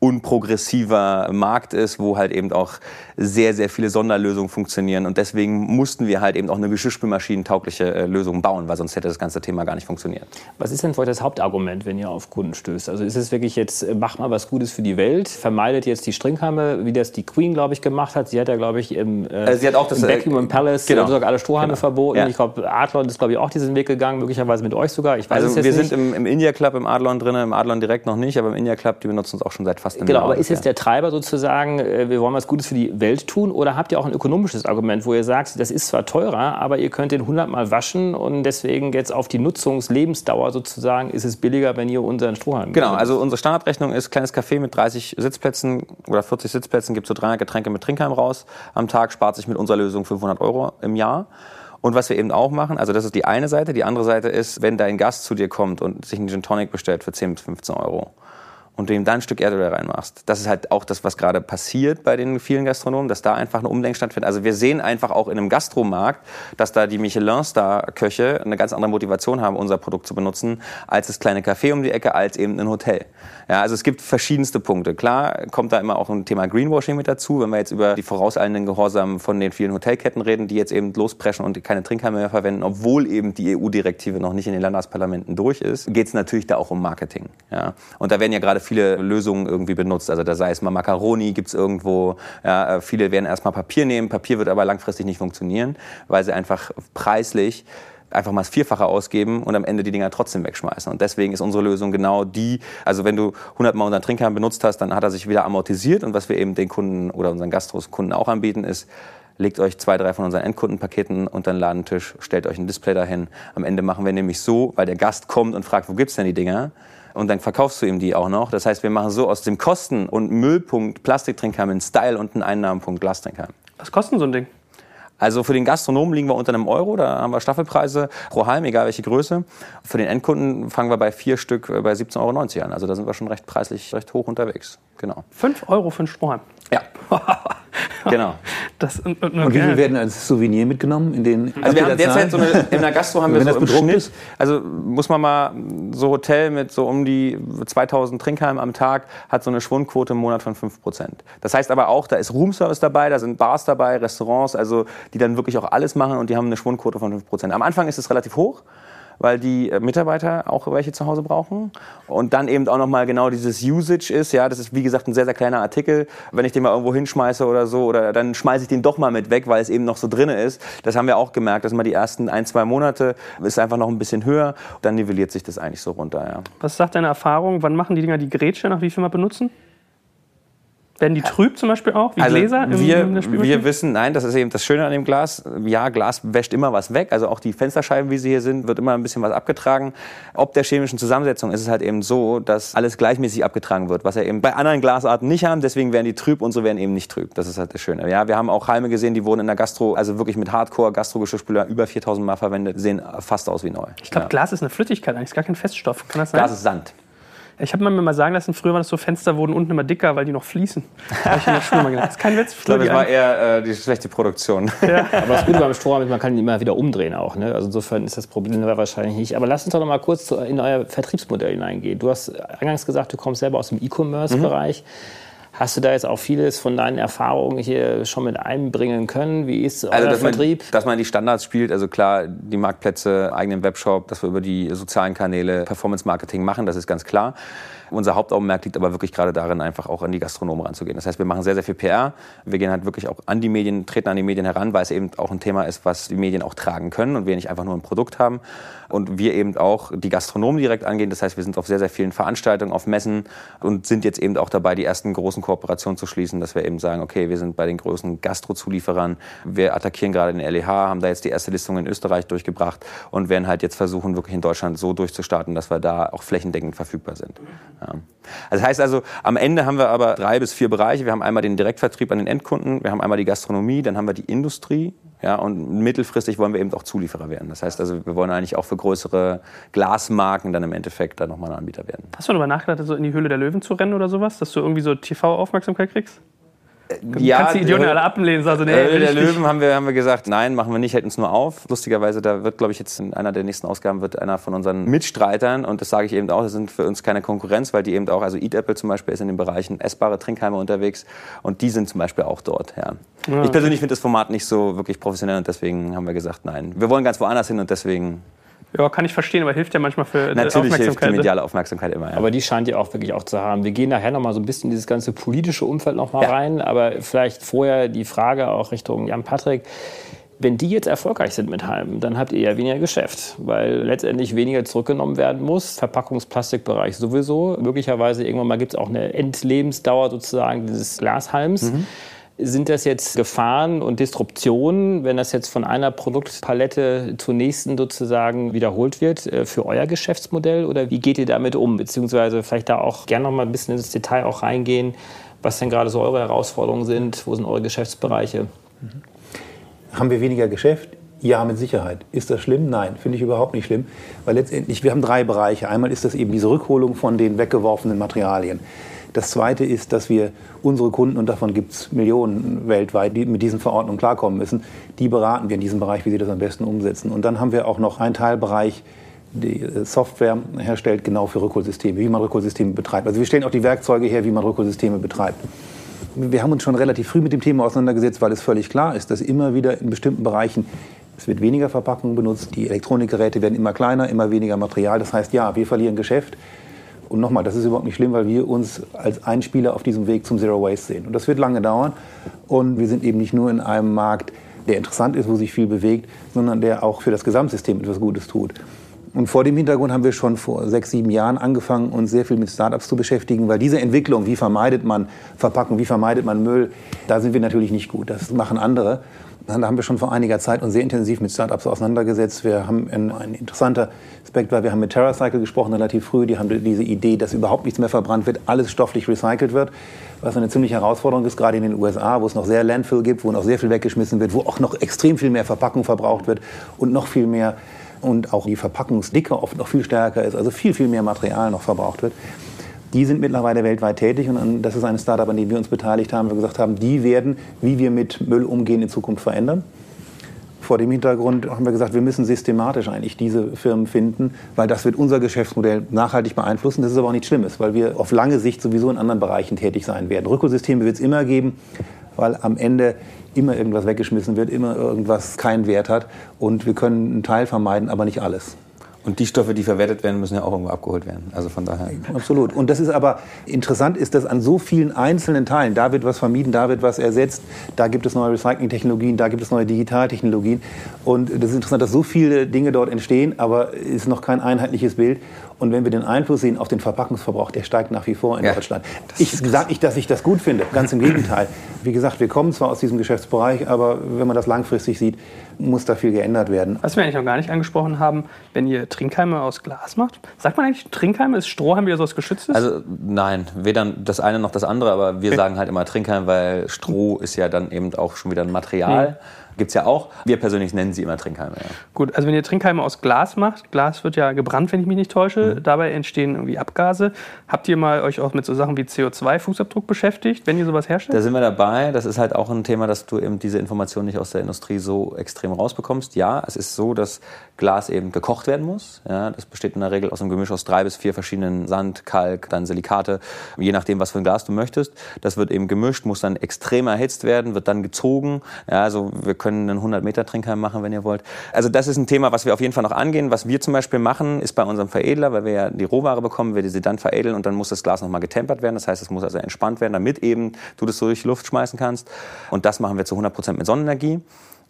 unprogressiver Markt ist, wo halt eben auch sehr, sehr viele Sonderlösungen funktionieren. Und deswegen mussten wir halt eben auch eine geschirrspülmaschinentaugliche äh, Lösung bauen, weil sonst hätte das ganze Thema gar nicht funktioniert. Was ist denn für euch das Hauptargument, wenn ihr auf Kunden stößt? Also ist es wirklich jetzt, äh, mach mal was Gutes für die Welt, vermeidet jetzt die Strinkhalme, wie das die Queen, glaube ich, gemacht hat. Sie hat ja, glaube ich, im, äh, sie hat auch das, im Buckingham Palace genau. sogar alle Strohhalme genau. verboten. Ja. Ich glaube, Adlon ist, glaube ich, auch diesen Weg gegangen, möglicherweise mit euch sogar. Ich weiß also wir nicht. sind im, im India Club im Adlon drin, im Adlon direkt noch nicht, aber im India Club, die benutzen uns auch schon seit fast einem genau, aber ist jetzt der Treiber sozusagen, äh, wir wollen was Gutes für die Welt tun? Oder habt ihr auch ein ökonomisches Argument, wo ihr sagt, das ist zwar teurer, aber ihr könnt den 100 Mal waschen und deswegen jetzt auf die Nutzungslebensdauer sozusagen ist es billiger, wenn ihr unseren Strohhalm Genau, also unsere Standardrechnung ist kleines Café mit 30 Sitzplätzen oder 40 Sitzplätzen, gibt so 300 Getränke mit Trinkheim raus am Tag, spart sich mit unserer Lösung 500 Euro im Jahr. Und was wir eben auch machen, also das ist die eine Seite. Die andere Seite ist, wenn dein Gast zu dir kommt und sich einen Gin Tonic bestellt für 10 bis 15 Euro und du ihm dann ein Stück Erdöl reinmachst. Das ist halt auch das, was gerade passiert bei den vielen Gastronomen, dass da einfach eine Umdenken stattfindet. Also wir sehen einfach auch in einem Gastromarkt, dass da die Michelin-Star-Köche eine ganz andere Motivation haben, unser Produkt zu benutzen, als das kleine Café um die Ecke, als eben ein Hotel. Ja, also es gibt verschiedenste Punkte. Klar kommt da immer auch ein Thema Greenwashing mit dazu, wenn wir jetzt über die vorauseilenden Gehorsam von den vielen Hotelketten reden, die jetzt eben lospreschen und keine Trinkheime mehr verwenden, obwohl eben die EU-Direktive noch nicht in den Landesparlamenten durch ist, geht es natürlich da auch um Marketing. Ja. Und da werden ja gerade viele Lösungen irgendwie benutzt. Also da sei es mal Macaroni, gibt es irgendwo. Ja, viele werden erstmal Papier nehmen. Papier wird aber langfristig nicht funktionieren, weil sie einfach preislich einfach mal das Vierfache ausgeben und am Ende die Dinger trotzdem wegschmeißen. Und deswegen ist unsere Lösung genau die, also wenn du 100 Mal unseren Trinkhahn benutzt hast, dann hat er sich wieder amortisiert und was wir eben den Kunden oder unseren Gastros-Kunden auch anbieten ist, legt euch zwei, drei von unseren Endkundenpaketen unter den Ladentisch, stellt euch ein Display dahin. Am Ende machen wir nämlich so, weil der Gast kommt und fragt, wo gibt's denn die Dinger? Und dann verkaufst du ihm die auch noch. Das heißt, wir machen so aus dem Kosten- und Müllpunkt Plastiktrinkheim einen Style und einen Einnahmenpunkt Glastrinkheim. Was kostet so ein Ding? Also für den Gastronomen liegen wir unter einem Euro, da haben wir Staffelpreise pro Halm, egal welche Größe. Für den Endkunden fangen wir bei vier Stück bei 17,90 Euro an. Also da sind wir schon recht preislich recht hoch unterwegs. Genau. 5 Euro für einen Strohhalm? Ja. genau. Das, und, und, und wie viel werden als Souvenir mitgenommen? In den also wir haben derzeit so eine, in der Gastro haben wir so im Schnitt, ist? also muss man mal, so Hotel mit so um die 2000 Trinkhalmen am Tag hat so eine Schwundquote im Monat von 5% Das heißt aber auch, da ist Roomservice dabei, da sind Bars dabei, Restaurants, also die dann wirklich auch alles machen und die haben eine Schwundquote von 5% Am Anfang ist es relativ hoch weil die äh, Mitarbeiter auch welche zu Hause brauchen. Und dann eben auch nochmal genau dieses Usage ist, ja, das ist wie gesagt ein sehr, sehr kleiner Artikel. Wenn ich den mal irgendwo hinschmeiße oder so, oder dann schmeiße ich den doch mal mit weg, weil es eben noch so drin ist. Das haben wir auch gemerkt, dass mal die ersten ein, zwei Monate ist einfach noch ein bisschen höher. Dann nivelliert sich das eigentlich so runter, ja. Was sagt deine Erfahrung? Wann machen die Dinger die Grätsche nach wie viel mal benutzen? Werden die trüb zum Beispiel auch, wie also Gläser im, wir, im wir wissen, nein, das ist eben das Schöne an dem Glas. Ja, Glas wäscht immer was weg. Also auch die Fensterscheiben, wie sie hier sind, wird immer ein bisschen was abgetragen. Ob der chemischen Zusammensetzung ist es halt eben so, dass alles gleichmäßig abgetragen wird, was wir eben bei anderen Glasarten nicht haben. Deswegen werden die trüb, unsere werden eben nicht trüb. Das ist halt das Schöne. Ja, wir haben auch Halme gesehen, die wurden in der Gastro, also wirklich mit Hardcore-Gastro-Geschirrspüler über 4000 Mal verwendet, sehen fast aus wie neu. Ich glaube, ja. Glas ist eine Flüssigkeit, eigentlich ist gar kein Feststoff. Kann das sein? Glas ist Sand. Ich habe mir mal sagen lassen, früher war das so, Fenster wurden unten immer dicker, weil die noch fließen. Das, ich in der Schule mal gedacht. das ist kein Witz. Ich glaube, das war eher äh, die schlechte Produktion. Ja. Aber das Gute beim Strohhalm ist, man kann ihn immer wieder umdrehen auch. Ne? Also insofern ist das Problem wahrscheinlich nicht. Aber lass uns doch noch mal kurz in euer Vertriebsmodell hineingehen. Du hast eingangs gesagt, du kommst selber aus dem E-Commerce-Bereich. Mhm. Hast du da jetzt auch vieles von deinen Erfahrungen hier schon mit einbringen können? Wie ist euer also, dass Vertrieb? Man, dass man die Standards spielt, also klar, die Marktplätze, eigenen Webshop, dass wir über die sozialen Kanäle Performance-Marketing machen, das ist ganz klar. Unser Hauptaugenmerk liegt aber wirklich gerade darin, einfach auch an die Gastronomen ranzugehen. Das heißt, wir machen sehr, sehr viel PR. Wir gehen halt wirklich auch an die Medien, treten an die Medien heran, weil es eben auch ein Thema ist, was die Medien auch tragen können und wir nicht einfach nur ein Produkt haben. Und wir eben auch die Gastronomen direkt angehen. Das heißt, wir sind auf sehr, sehr vielen Veranstaltungen, auf Messen und sind jetzt eben auch dabei, die ersten großen Kooperationen zu schließen, dass wir eben sagen, okay, wir sind bei den größten Gastrozulieferern. Wir attackieren gerade den LEH, haben da jetzt die erste Listung in Österreich durchgebracht und werden halt jetzt versuchen, wirklich in Deutschland so durchzustarten, dass wir da auch flächendeckend verfügbar sind. Ja. Das heißt also, am Ende haben wir aber drei bis vier Bereiche. Wir haben einmal den Direktvertrieb an den Endkunden, wir haben einmal die Gastronomie, dann haben wir die Industrie. Ja, und mittelfristig wollen wir eben auch Zulieferer werden. Das heißt also, wir wollen eigentlich auch für größere Glasmarken dann im Endeffekt dann nochmal ein Anbieter werden. Hast du darüber nachgedacht, so in die Höhle der Löwen zu rennen oder sowas? Dass du irgendwie so TV-Aufmerksamkeit kriegst? Ja, kannst die Idioten alle ablehnen. Also, nee, äh, der Löwen haben wir, haben wir gesagt, nein, machen wir nicht, hält uns nur auf. Lustigerweise, da wird, glaube ich, jetzt in einer der nächsten Ausgaben wird einer von unseren Mitstreitern, und das sage ich eben auch, das sind für uns keine Konkurrenz, weil die eben auch, also Eat Apple zum Beispiel ist in den Bereichen essbare Trinkheime unterwegs und die sind zum Beispiel auch dort. Ja. ja. Ich persönlich finde das Format nicht so wirklich professionell und deswegen haben wir gesagt, nein. Wir wollen ganz woanders hin und deswegen ja, kann ich verstehen, aber hilft ja manchmal für Natürlich Aufmerksamkeit. Hilft die ne? mediale Aufmerksamkeit immer. Ja. Aber die scheint ihr auch wirklich auch zu haben. Wir gehen nachher noch mal so ein bisschen in dieses ganze politische Umfeld noch mal ja. rein, aber vielleicht vorher die Frage auch Richtung Jan Patrick. Wenn die jetzt erfolgreich sind mit Halm, dann habt ihr ja weniger Geschäft, weil letztendlich weniger zurückgenommen werden muss. Verpackungsplastikbereich sowieso. Möglicherweise irgendwann mal gibt es auch eine Endlebensdauer sozusagen dieses Glashalms. Mhm. Sind das jetzt Gefahren und Disruptionen, wenn das jetzt von einer Produktpalette zur nächsten sozusagen wiederholt wird äh, für euer Geschäftsmodell? Oder wie geht ihr damit um? Beziehungsweise vielleicht da auch gerne noch mal ein bisschen ins Detail auch reingehen, was denn gerade so eure Herausforderungen sind, wo sind eure Geschäftsbereiche? Mhm. Haben wir weniger Geschäft? Ja, mit Sicherheit. Ist das schlimm? Nein, finde ich überhaupt nicht schlimm. Weil letztendlich, wir haben drei Bereiche. Einmal ist das eben diese Rückholung von den weggeworfenen Materialien. Das Zweite ist, dass wir unsere Kunden, und davon gibt es Millionen weltweit, die mit diesen Verordnungen klarkommen müssen, die beraten wir in diesem Bereich, wie sie das am besten umsetzen. Und dann haben wir auch noch einen Teilbereich, die äh, Software herstellt, genau für Rückholsysteme, wie man Rückholsysteme betreibt. Also wir stellen auch die Werkzeuge her, wie man Rückholsysteme betreibt. Wir haben uns schon relativ früh mit dem Thema auseinandergesetzt, weil es völlig klar ist, dass immer wieder in bestimmten Bereichen es wird weniger Verpackung benutzt, die Elektronikgeräte werden immer kleiner, immer weniger Material. Das heißt, ja, wir verlieren Geschäft. Und nochmal, das ist überhaupt nicht schlimm, weil wir uns als Einspieler auf diesem Weg zum Zero Waste sehen. Und das wird lange dauern. Und wir sind eben nicht nur in einem Markt, der interessant ist, wo sich viel bewegt, sondern der auch für das Gesamtsystem etwas Gutes tut. Und vor dem Hintergrund haben wir schon vor sechs, sieben Jahren angefangen, uns sehr viel mit Startups zu beschäftigen, weil diese Entwicklung, wie vermeidet man Verpackung, wie vermeidet man Müll, da sind wir natürlich nicht gut. Das machen andere. Da haben wir schon vor einiger Zeit uns sehr intensiv mit Startups auseinandergesetzt. Wir haben ein, ein interessanter Aspekt, weil wir haben mit TerraCycle gesprochen relativ früh. Die haben diese Idee, dass überhaupt nichts mehr verbrannt wird, alles stofflich recycelt wird, was eine ziemliche Herausforderung ist, gerade in den USA, wo es noch sehr Landfill gibt, wo noch sehr viel weggeschmissen wird, wo auch noch extrem viel mehr Verpackung verbraucht wird und noch viel mehr und auch die Verpackungsdicke oft noch viel stärker ist, also viel, viel mehr Material noch verbraucht wird. Die sind mittlerweile weltweit tätig und das ist ein Startup, an dem wir uns beteiligt haben, wir gesagt haben, die werden, wie wir mit Müll umgehen, in Zukunft verändern. Vor dem Hintergrund haben wir gesagt, wir müssen systematisch eigentlich diese Firmen finden, weil das wird unser Geschäftsmodell nachhaltig beeinflussen. Das ist aber auch nichts Schlimmes, weil wir auf lange Sicht sowieso in anderen Bereichen tätig sein werden. Rückholsysteme wird es immer geben, weil am Ende immer irgendwas weggeschmissen wird, immer irgendwas keinen Wert hat und wir können einen Teil vermeiden, aber nicht alles. Und die Stoffe, die verwertet werden, müssen ja auch irgendwo abgeholt werden. Also von daher. Absolut. Und das ist aber interessant, ist, dass an so vielen einzelnen Teilen, da wird was vermieden, da wird was ersetzt, da gibt es neue Recycling-Technologien, da gibt es neue Digitaltechnologien. Und das ist interessant, dass so viele Dinge dort entstehen, aber es ist noch kein einheitliches Bild. Und wenn wir den Einfluss sehen auf den Verpackungsverbrauch, der steigt nach wie vor in ja, Deutschland. Ich sage nicht, dass ich das gut finde, ganz im Gegenteil. Wie gesagt, wir kommen zwar aus diesem Geschäftsbereich, aber wenn man das langfristig sieht, muss da viel geändert werden. Was wir eigentlich noch gar nicht angesprochen haben, wenn ihr Trinkheime aus Glas macht, sagt man eigentlich Trinkheime? Ist Strohhalm wieder so was Geschütztes? Also nein, weder das eine noch das andere, aber wir okay. sagen halt immer Trinkheim, weil Stroh ist ja dann eben auch schon wieder ein Material. Mhm. Gibt es ja auch. Wir persönlich nennen sie immer Trinkheime. Ja. Gut, also wenn ihr Trinkheime aus Glas macht, Glas wird ja gebrannt, wenn ich mich nicht täusche, mhm. dabei entstehen irgendwie Abgase. Habt ihr mal euch auch mit so Sachen wie CO2-Fußabdruck beschäftigt, wenn ihr sowas herstellt? Da sind wir dabei. Das ist halt auch ein Thema, dass du eben diese Informationen nicht aus der Industrie so extrem rausbekommst. Ja, es ist so, dass Glas eben gekocht werden muss. Ja, das besteht in der Regel aus einem Gemisch aus drei bis vier verschiedenen Sand, Kalk, dann Silikate, je nachdem, was für ein Glas du möchtest. Das wird eben gemischt, muss dann extrem erhitzt werden, wird dann gezogen. Ja, also wir können einen 100 Meter Trinkheim machen, wenn ihr wollt. Also das ist ein Thema, was wir auf jeden Fall noch angehen. Was wir zum Beispiel machen, ist bei unserem Veredler, weil wir ja die Rohware bekommen, wir sie dann veredeln und dann muss das Glas nochmal getempert werden. Das heißt, es muss also entspannt werden, damit eben du das so durch Luft schmeißen kannst. Und das machen wir zu 100 Prozent mit Sonnenenergie.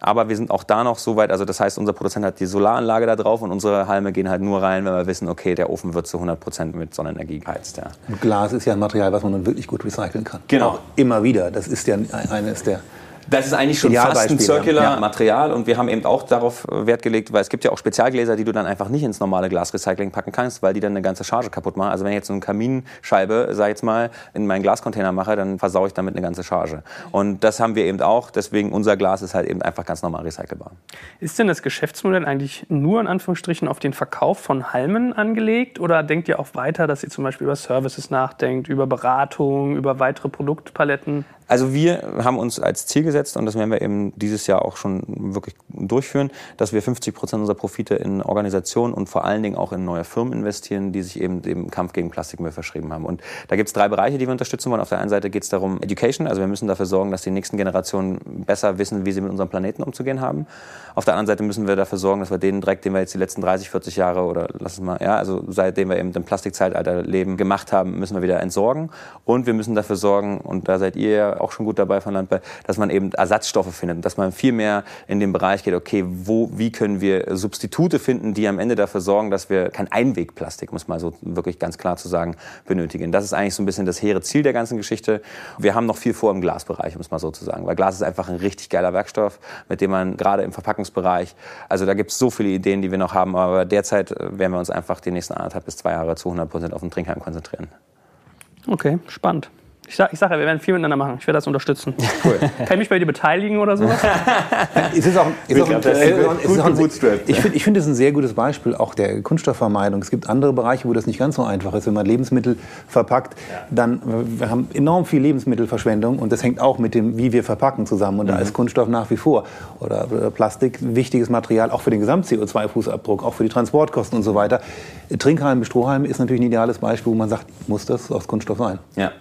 Aber wir sind auch da noch so weit, also das heißt, unser Produzent hat die Solaranlage da drauf und unsere Halme gehen halt nur rein, wenn wir wissen, okay, der Ofen wird zu 100 Prozent mit Sonnenenergie geheizt. Ja. Und Glas ist ja ein Material, was man nun wirklich gut recyceln kann. Genau. Auch immer wieder. Das ist ja eines der das ist eigentlich schon fast ein Circular-Material und wir haben eben auch darauf Wert gelegt, weil es gibt ja auch Spezialgläser, die du dann einfach nicht ins normale Glasrecycling packen kannst, weil die dann eine ganze Charge kaputt machen. Also wenn ich jetzt so eine Kaminscheibe, sag ich jetzt mal, in meinen Glascontainer mache, dann versaue ich damit eine ganze Charge. Und das haben wir eben auch, deswegen unser Glas ist halt eben einfach ganz normal recycelbar. Ist denn das Geschäftsmodell eigentlich nur in Anführungsstrichen auf den Verkauf von Halmen angelegt oder denkt ihr auch weiter, dass ihr zum Beispiel über Services nachdenkt, über Beratung, über weitere Produktpaletten? Also wir haben uns als Ziel gesetzt, und das werden wir eben dieses Jahr auch schon wirklich durchführen, dass wir 50 Prozent unserer Profite in Organisationen und vor allen Dingen auch in neue Firmen investieren, die sich eben dem Kampf gegen Plastikmüll verschrieben haben. Und da gibt es drei Bereiche, die wir unterstützen wollen. Auf der einen Seite geht es darum Education, also wir müssen dafür sorgen, dass die nächsten Generationen besser wissen, wie sie mit unserem Planeten umzugehen haben. Auf der anderen Seite müssen wir dafür sorgen, dass wir den Dreck, den wir jetzt die letzten 30, 40 Jahre oder lass es mal, ja, also seitdem wir eben im Plastikzeitalter leben, gemacht haben, müssen wir wieder entsorgen. Und wir müssen dafür sorgen, und da seid ihr auch schon gut dabei von Landball, dass man eben Ersatzstoffe findet, dass man viel mehr in den Bereich geht, okay, wo, wie können wir Substitute finden, die am Ende dafür sorgen, dass wir kein Einwegplastik, muss man so wirklich ganz klar zu sagen, benötigen. Das ist eigentlich so ein bisschen das hehre Ziel der ganzen Geschichte. Wir haben noch viel vor im Glasbereich, muss man so zu sagen, weil Glas ist einfach ein richtig geiler Werkstoff, mit dem man gerade im Verpackungsbereich, also da gibt es so viele Ideen, die wir noch haben, aber derzeit äh, werden wir uns einfach die nächsten anderthalb bis zwei Jahre zu 100 Prozent auf den Trinkheim konzentrieren. Okay, spannend. Ich sage, ich sag ja, wir werden viel miteinander machen. Ich werde das unterstützen. Cool. Kann ich mich bei dir beteiligen oder sowas? es ist auch, ist auch, ein, gut ich finde, ich find, es ein sehr gutes Beispiel auch der Kunststoffvermeidung. Es gibt andere Bereiche, wo das nicht ganz so einfach ist. Wenn man Lebensmittel verpackt, dann wir haben enorm viel Lebensmittelverschwendung und das hängt auch mit dem, wie wir verpacken zusammen. Und mhm. da ist Kunststoff nach wie vor oder Plastik wichtiges Material, auch für den Gesamt-CO2-Fußabdruck, auch für die Transportkosten und so weiter. Trinkhalme, Strohhalme ist natürlich ein ideales Beispiel, wo man sagt, muss das aus Kunststoff sein. Ja.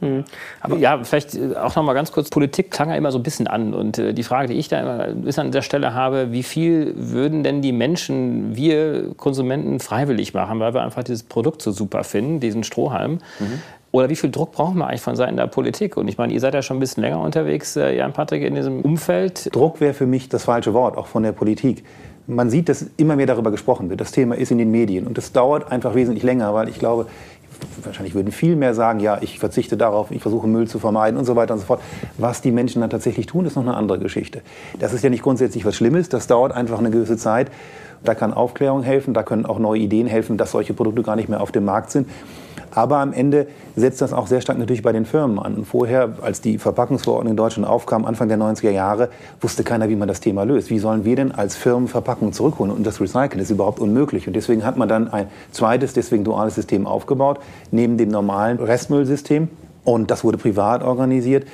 Mhm. Aber ja, vielleicht äh, auch noch mal ganz kurz, Politik klang ja immer so ein bisschen an. Und äh, die Frage, die ich da immer bis an der Stelle habe, wie viel würden denn die Menschen, wir Konsumenten, freiwillig machen, weil wir einfach dieses Produkt so super finden, diesen Strohhalm? Mhm. Oder wie viel Druck brauchen wir eigentlich von Seiten der Politik? Und ich meine, ihr seid ja schon ein bisschen länger unterwegs, äh, Jan Patrick, in diesem Umfeld. Druck wäre für mich das falsche Wort, auch von der Politik. Man sieht, dass immer mehr darüber gesprochen wird. Das Thema ist in den Medien. Und das dauert einfach wesentlich länger, weil ich glaube, wahrscheinlich würden viel mehr sagen, ja, ich verzichte darauf, ich versuche Müll zu vermeiden und so weiter und so fort. Was die Menschen dann tatsächlich tun, ist noch eine andere Geschichte. Das ist ja nicht grundsätzlich was Schlimmes, das dauert einfach eine gewisse Zeit. Da kann Aufklärung helfen, da können auch neue Ideen helfen, dass solche Produkte gar nicht mehr auf dem Markt sind. Aber am Ende setzt das auch sehr stark natürlich bei den Firmen an. Und vorher, als die Verpackungsverordnung in Deutschland aufkam, Anfang der 90er Jahre, wusste keiner, wie man das Thema löst. Wie sollen wir denn als Firmen Verpackungen zurückholen? Und das Recyceln ist überhaupt unmöglich. Und deswegen hat man dann ein zweites, deswegen duales System aufgebaut, neben dem normalen Restmüllsystem. Und das wurde privat organisiert.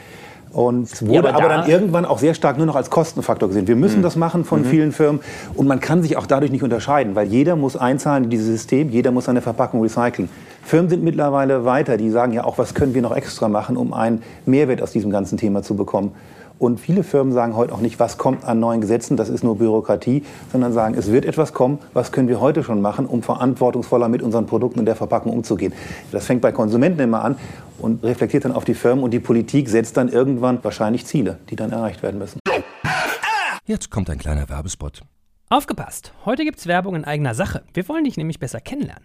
Und wurde ja, aber, aber, dann irgendwann auch sehr stark nur noch als Kostenfaktor gesehen. Wir müssen mhm. das machen von mhm. vielen Firmen und man kann sich auch dadurch nicht unterscheiden, weil jeder muss einzahlen in dieses System, jeder muss seine Verpackung recyceln. Firmen sind mittlerweile weiter, die sagen ja auch, was können wir noch extra machen, um einen Mehrwert aus diesem ganzen Thema zu bekommen. Und viele Firmen sagen heute auch nicht, was kommt an neuen Gesetzen, das ist nur Bürokratie, sondern sagen, es wird etwas kommen, was können wir heute schon machen, um verantwortungsvoller mit unseren Produkten und der Verpackung umzugehen. Das fängt bei Konsumenten immer an und reflektiert dann auf die Firmen und die Politik setzt dann irgendwann wahrscheinlich Ziele, die dann erreicht werden müssen. Jetzt kommt ein kleiner Werbespot. Aufgepasst! Heute gibt's Werbung in eigener Sache. Wir wollen dich nämlich besser kennenlernen,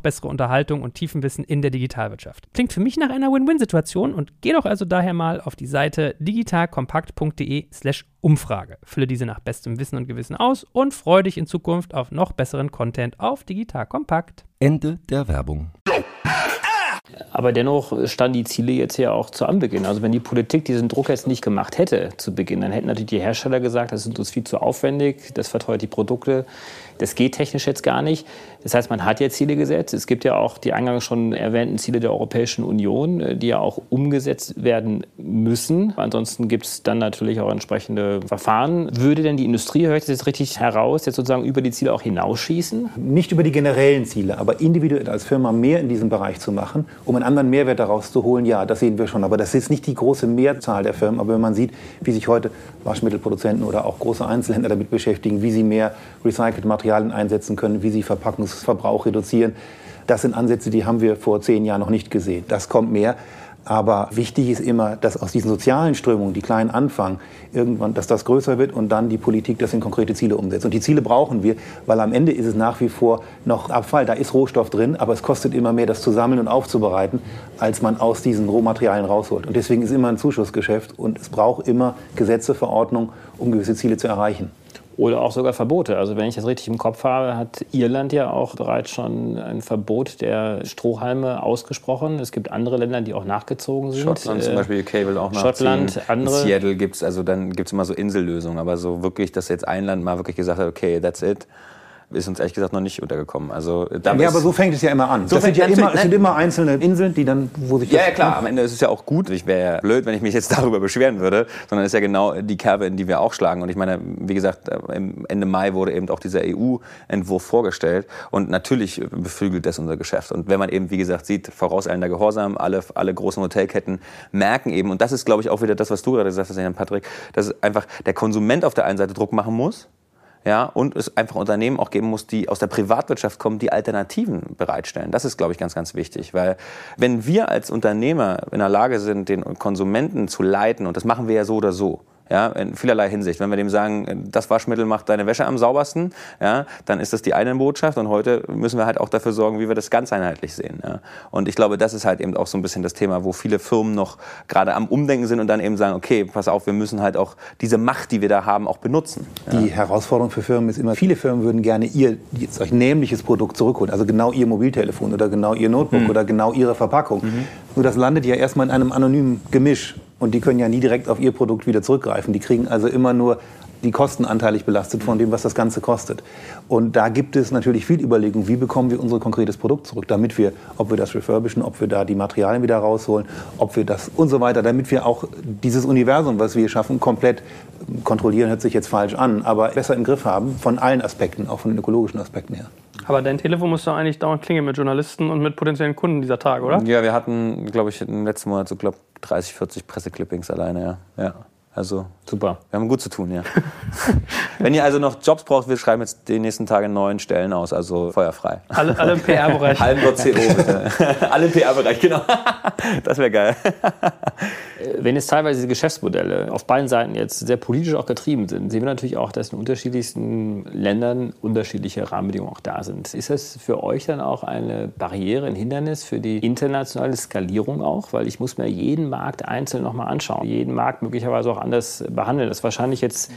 bessere Unterhaltung und tiefen Wissen in der Digitalwirtschaft. Klingt für mich nach einer Win-Win-Situation und geh doch also daher mal auf die Seite digitalkompakt.de/slash Umfrage. Fülle diese nach bestem Wissen und Gewissen aus und freue dich in Zukunft auf noch besseren Content auf Digital Kompakt. Ende der Werbung. Aber dennoch standen die Ziele jetzt ja auch zu Anbeginn. Also wenn die Politik diesen Druck jetzt nicht gemacht hätte zu Beginn, dann hätten natürlich die Hersteller gesagt, das ist uns viel zu aufwendig, das verteuert die Produkte. Das geht technisch jetzt gar nicht. Das heißt, man hat ja Ziele gesetzt. Es gibt ja auch die eingangs schon erwähnten Ziele der Europäischen Union, äh, die ja auch umgesetzt werden müssen. Ansonsten gibt es dann natürlich auch entsprechende Verfahren. Würde denn die Industrie, höre ich das jetzt richtig heraus, jetzt sozusagen über die Ziele auch hinausschießen? Nicht über die generellen Ziele, aber individuell als Firma mehr in diesem Bereich zu machen, um einen anderen Mehrwert daraus zu holen, ja, das sehen wir schon. Aber das ist nicht die große Mehrzahl der Firmen. Aber wenn man sieht, wie sich heute Waschmittelproduzenten oder auch große Einzelhändler damit beschäftigen, wie sie mehr recycelt Material Materialien einsetzen können, wie sie Verpackungsverbrauch reduzieren. Das sind Ansätze, die haben wir vor zehn Jahren noch nicht gesehen. Das kommt mehr. Aber wichtig ist immer, dass aus diesen sozialen Strömungen, die kleinen anfangen, irgendwann, dass das größer wird und dann die Politik das in konkrete Ziele umsetzt. Und die Ziele brauchen wir, weil am Ende ist es nach wie vor noch Abfall. Da ist Rohstoff drin, aber es kostet immer mehr, das zu sammeln und aufzubereiten, als man aus diesen Rohmaterialien rausholt. Und deswegen ist immer ein Zuschussgeschäft und es braucht immer Gesetze, Verordnungen, um gewisse Ziele zu erreichen. Oder auch sogar Verbote. Also wenn ich das richtig im Kopf habe, hat Irland ja auch bereits schon ein Verbot der Strohhalme ausgesprochen. Es gibt andere Länder, die auch nachgezogen sind. Schottland zum Beispiel, UK will auch nachziehen. Schottland, andere. In Seattle gibt es, also dann gibt es immer so Insellösungen. Aber so wirklich, dass jetzt ein Land mal wirklich gesagt hat, okay, that's it ist uns ehrlich gesagt noch nicht untergekommen. Also, ja, aber so fängt es ja immer an. So das sind ja immer, es sind immer einzelne Inseln, die dann, wo sich Ja, ja klar, am Ende ist es ja auch gut. Ich wäre ja blöd, wenn ich mich jetzt darüber beschweren würde, sondern es ist ja genau die Kerbe, in die wir auch schlagen. Und ich meine, wie gesagt, Ende Mai wurde eben auch dieser EU-Entwurf vorgestellt und natürlich beflügelt das unser Geschäft. Und wenn man eben, wie gesagt, sieht, vorauseilender Gehorsam, alle, alle großen Hotelketten merken eben, und das ist, glaube ich, auch wieder das, was du gerade gesagt hast, Herr Patrick, dass einfach der Konsument auf der einen Seite Druck machen muss, ja, und es einfach Unternehmen auch geben muss, die aus der Privatwirtschaft kommen, die Alternativen bereitstellen. Das ist, glaube ich, ganz, ganz wichtig, weil wenn wir als Unternehmer in der Lage sind, den Konsumenten zu leiten, und das machen wir ja so oder so, ja, in vielerlei Hinsicht. Wenn wir dem sagen, das Waschmittel macht deine Wäsche am saubersten, ja, dann ist das die eine Botschaft und heute müssen wir halt auch dafür sorgen, wie wir das ganz einheitlich sehen. Ja. Und ich glaube, das ist halt eben auch so ein bisschen das Thema, wo viele Firmen noch gerade am Umdenken sind und dann eben sagen, okay, pass auf, wir müssen halt auch diese Macht, die wir da haben, auch benutzen. Ja. Die Herausforderung für Firmen ist immer, viele Firmen würden gerne ihr jetzt euch nämliches Produkt zurückholen, also genau ihr Mobiltelefon oder genau ihr Notebook mhm. oder genau ihre Verpackung. Mhm. Nur das landet ja erstmal in einem anonymen Gemisch und die können ja nie direkt auf ihr Produkt wieder zurückgreifen. Die kriegen also immer nur die Kosten anteilig belastet von dem, was das Ganze kostet. Und da gibt es natürlich viel Überlegung, wie bekommen wir unser konkretes Produkt zurück, damit wir, ob wir das refurbischen, ob wir da die Materialien wieder rausholen, ob wir das und so weiter, damit wir auch dieses Universum, was wir schaffen, komplett kontrollieren, hört sich jetzt falsch an, aber besser im Griff haben von allen Aspekten, auch von den ökologischen Aspekten her. Aber dein Telefon muss doch eigentlich dauernd klingeln mit Journalisten und mit potenziellen Kunden dieser Tage, oder? Ja, wir hatten, glaube ich, im letzten Monat so, glaube 30, 40 Presseclippings alleine, ja. ja. Also super. Wir haben gut zu tun, ja. Wenn ihr also noch Jobs braucht, wir schreiben jetzt die nächsten Tage neun Stellen aus, also feuerfrei. Alle, alle im PR-Bereich. Hallen.co bitte. alle im PR-Bereich, genau. Das wäre geil. Wenn jetzt teilweise die Geschäftsmodelle auf beiden Seiten jetzt sehr politisch auch getrieben sind, sehen wir natürlich auch, dass in unterschiedlichsten Ländern unterschiedliche Rahmenbedingungen auch da sind. Ist das für euch dann auch eine Barriere, ein Hindernis für die internationale Skalierung auch? Weil ich muss mir jeden Markt einzeln nochmal anschauen. Jeden Markt möglicherweise auch anders behandeln. Das ist wahrscheinlich jetzt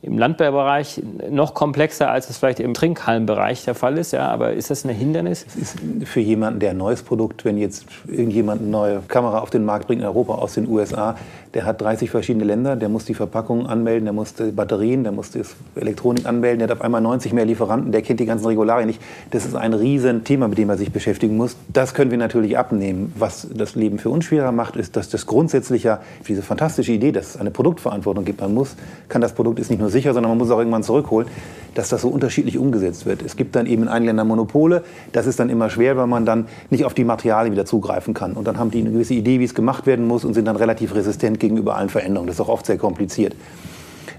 im Landbaubereich noch komplexer, als es vielleicht im Trinkhallenbereich der Fall ist. Ja, aber ist das ein Hindernis? Ist für jemanden, der ein neues Produkt, wenn jetzt irgendjemand eine neue Kamera auf den Markt bringt in Europa aus den USA, der hat 30 verschiedene Länder, der muss die Verpackungen anmelden, der muss die Batterien, der muss die Elektronik anmelden, der hat auf einmal 90 mehr Lieferanten, der kennt die ganzen Regularien nicht. Das ist ein Riesenthema, mit dem er sich beschäftigen muss. Das können wir natürlich abnehmen. Was das Leben für uns schwerer macht, ist, dass das grundsätzlich ja diese fantastische Idee, dass es eine Produktverantwortung gibt. Man muss, kann das Produkt ist nicht nur sicher, sondern man muss es auch irgendwann zurückholen dass das so unterschiedlich umgesetzt wird. Es gibt dann eben in einigen Ländern Monopole. Das ist dann immer schwer, weil man dann nicht auf die Materialien wieder zugreifen kann. Und dann haben die eine gewisse Idee, wie es gemacht werden muss und sind dann relativ resistent gegenüber allen Veränderungen. Das ist auch oft sehr kompliziert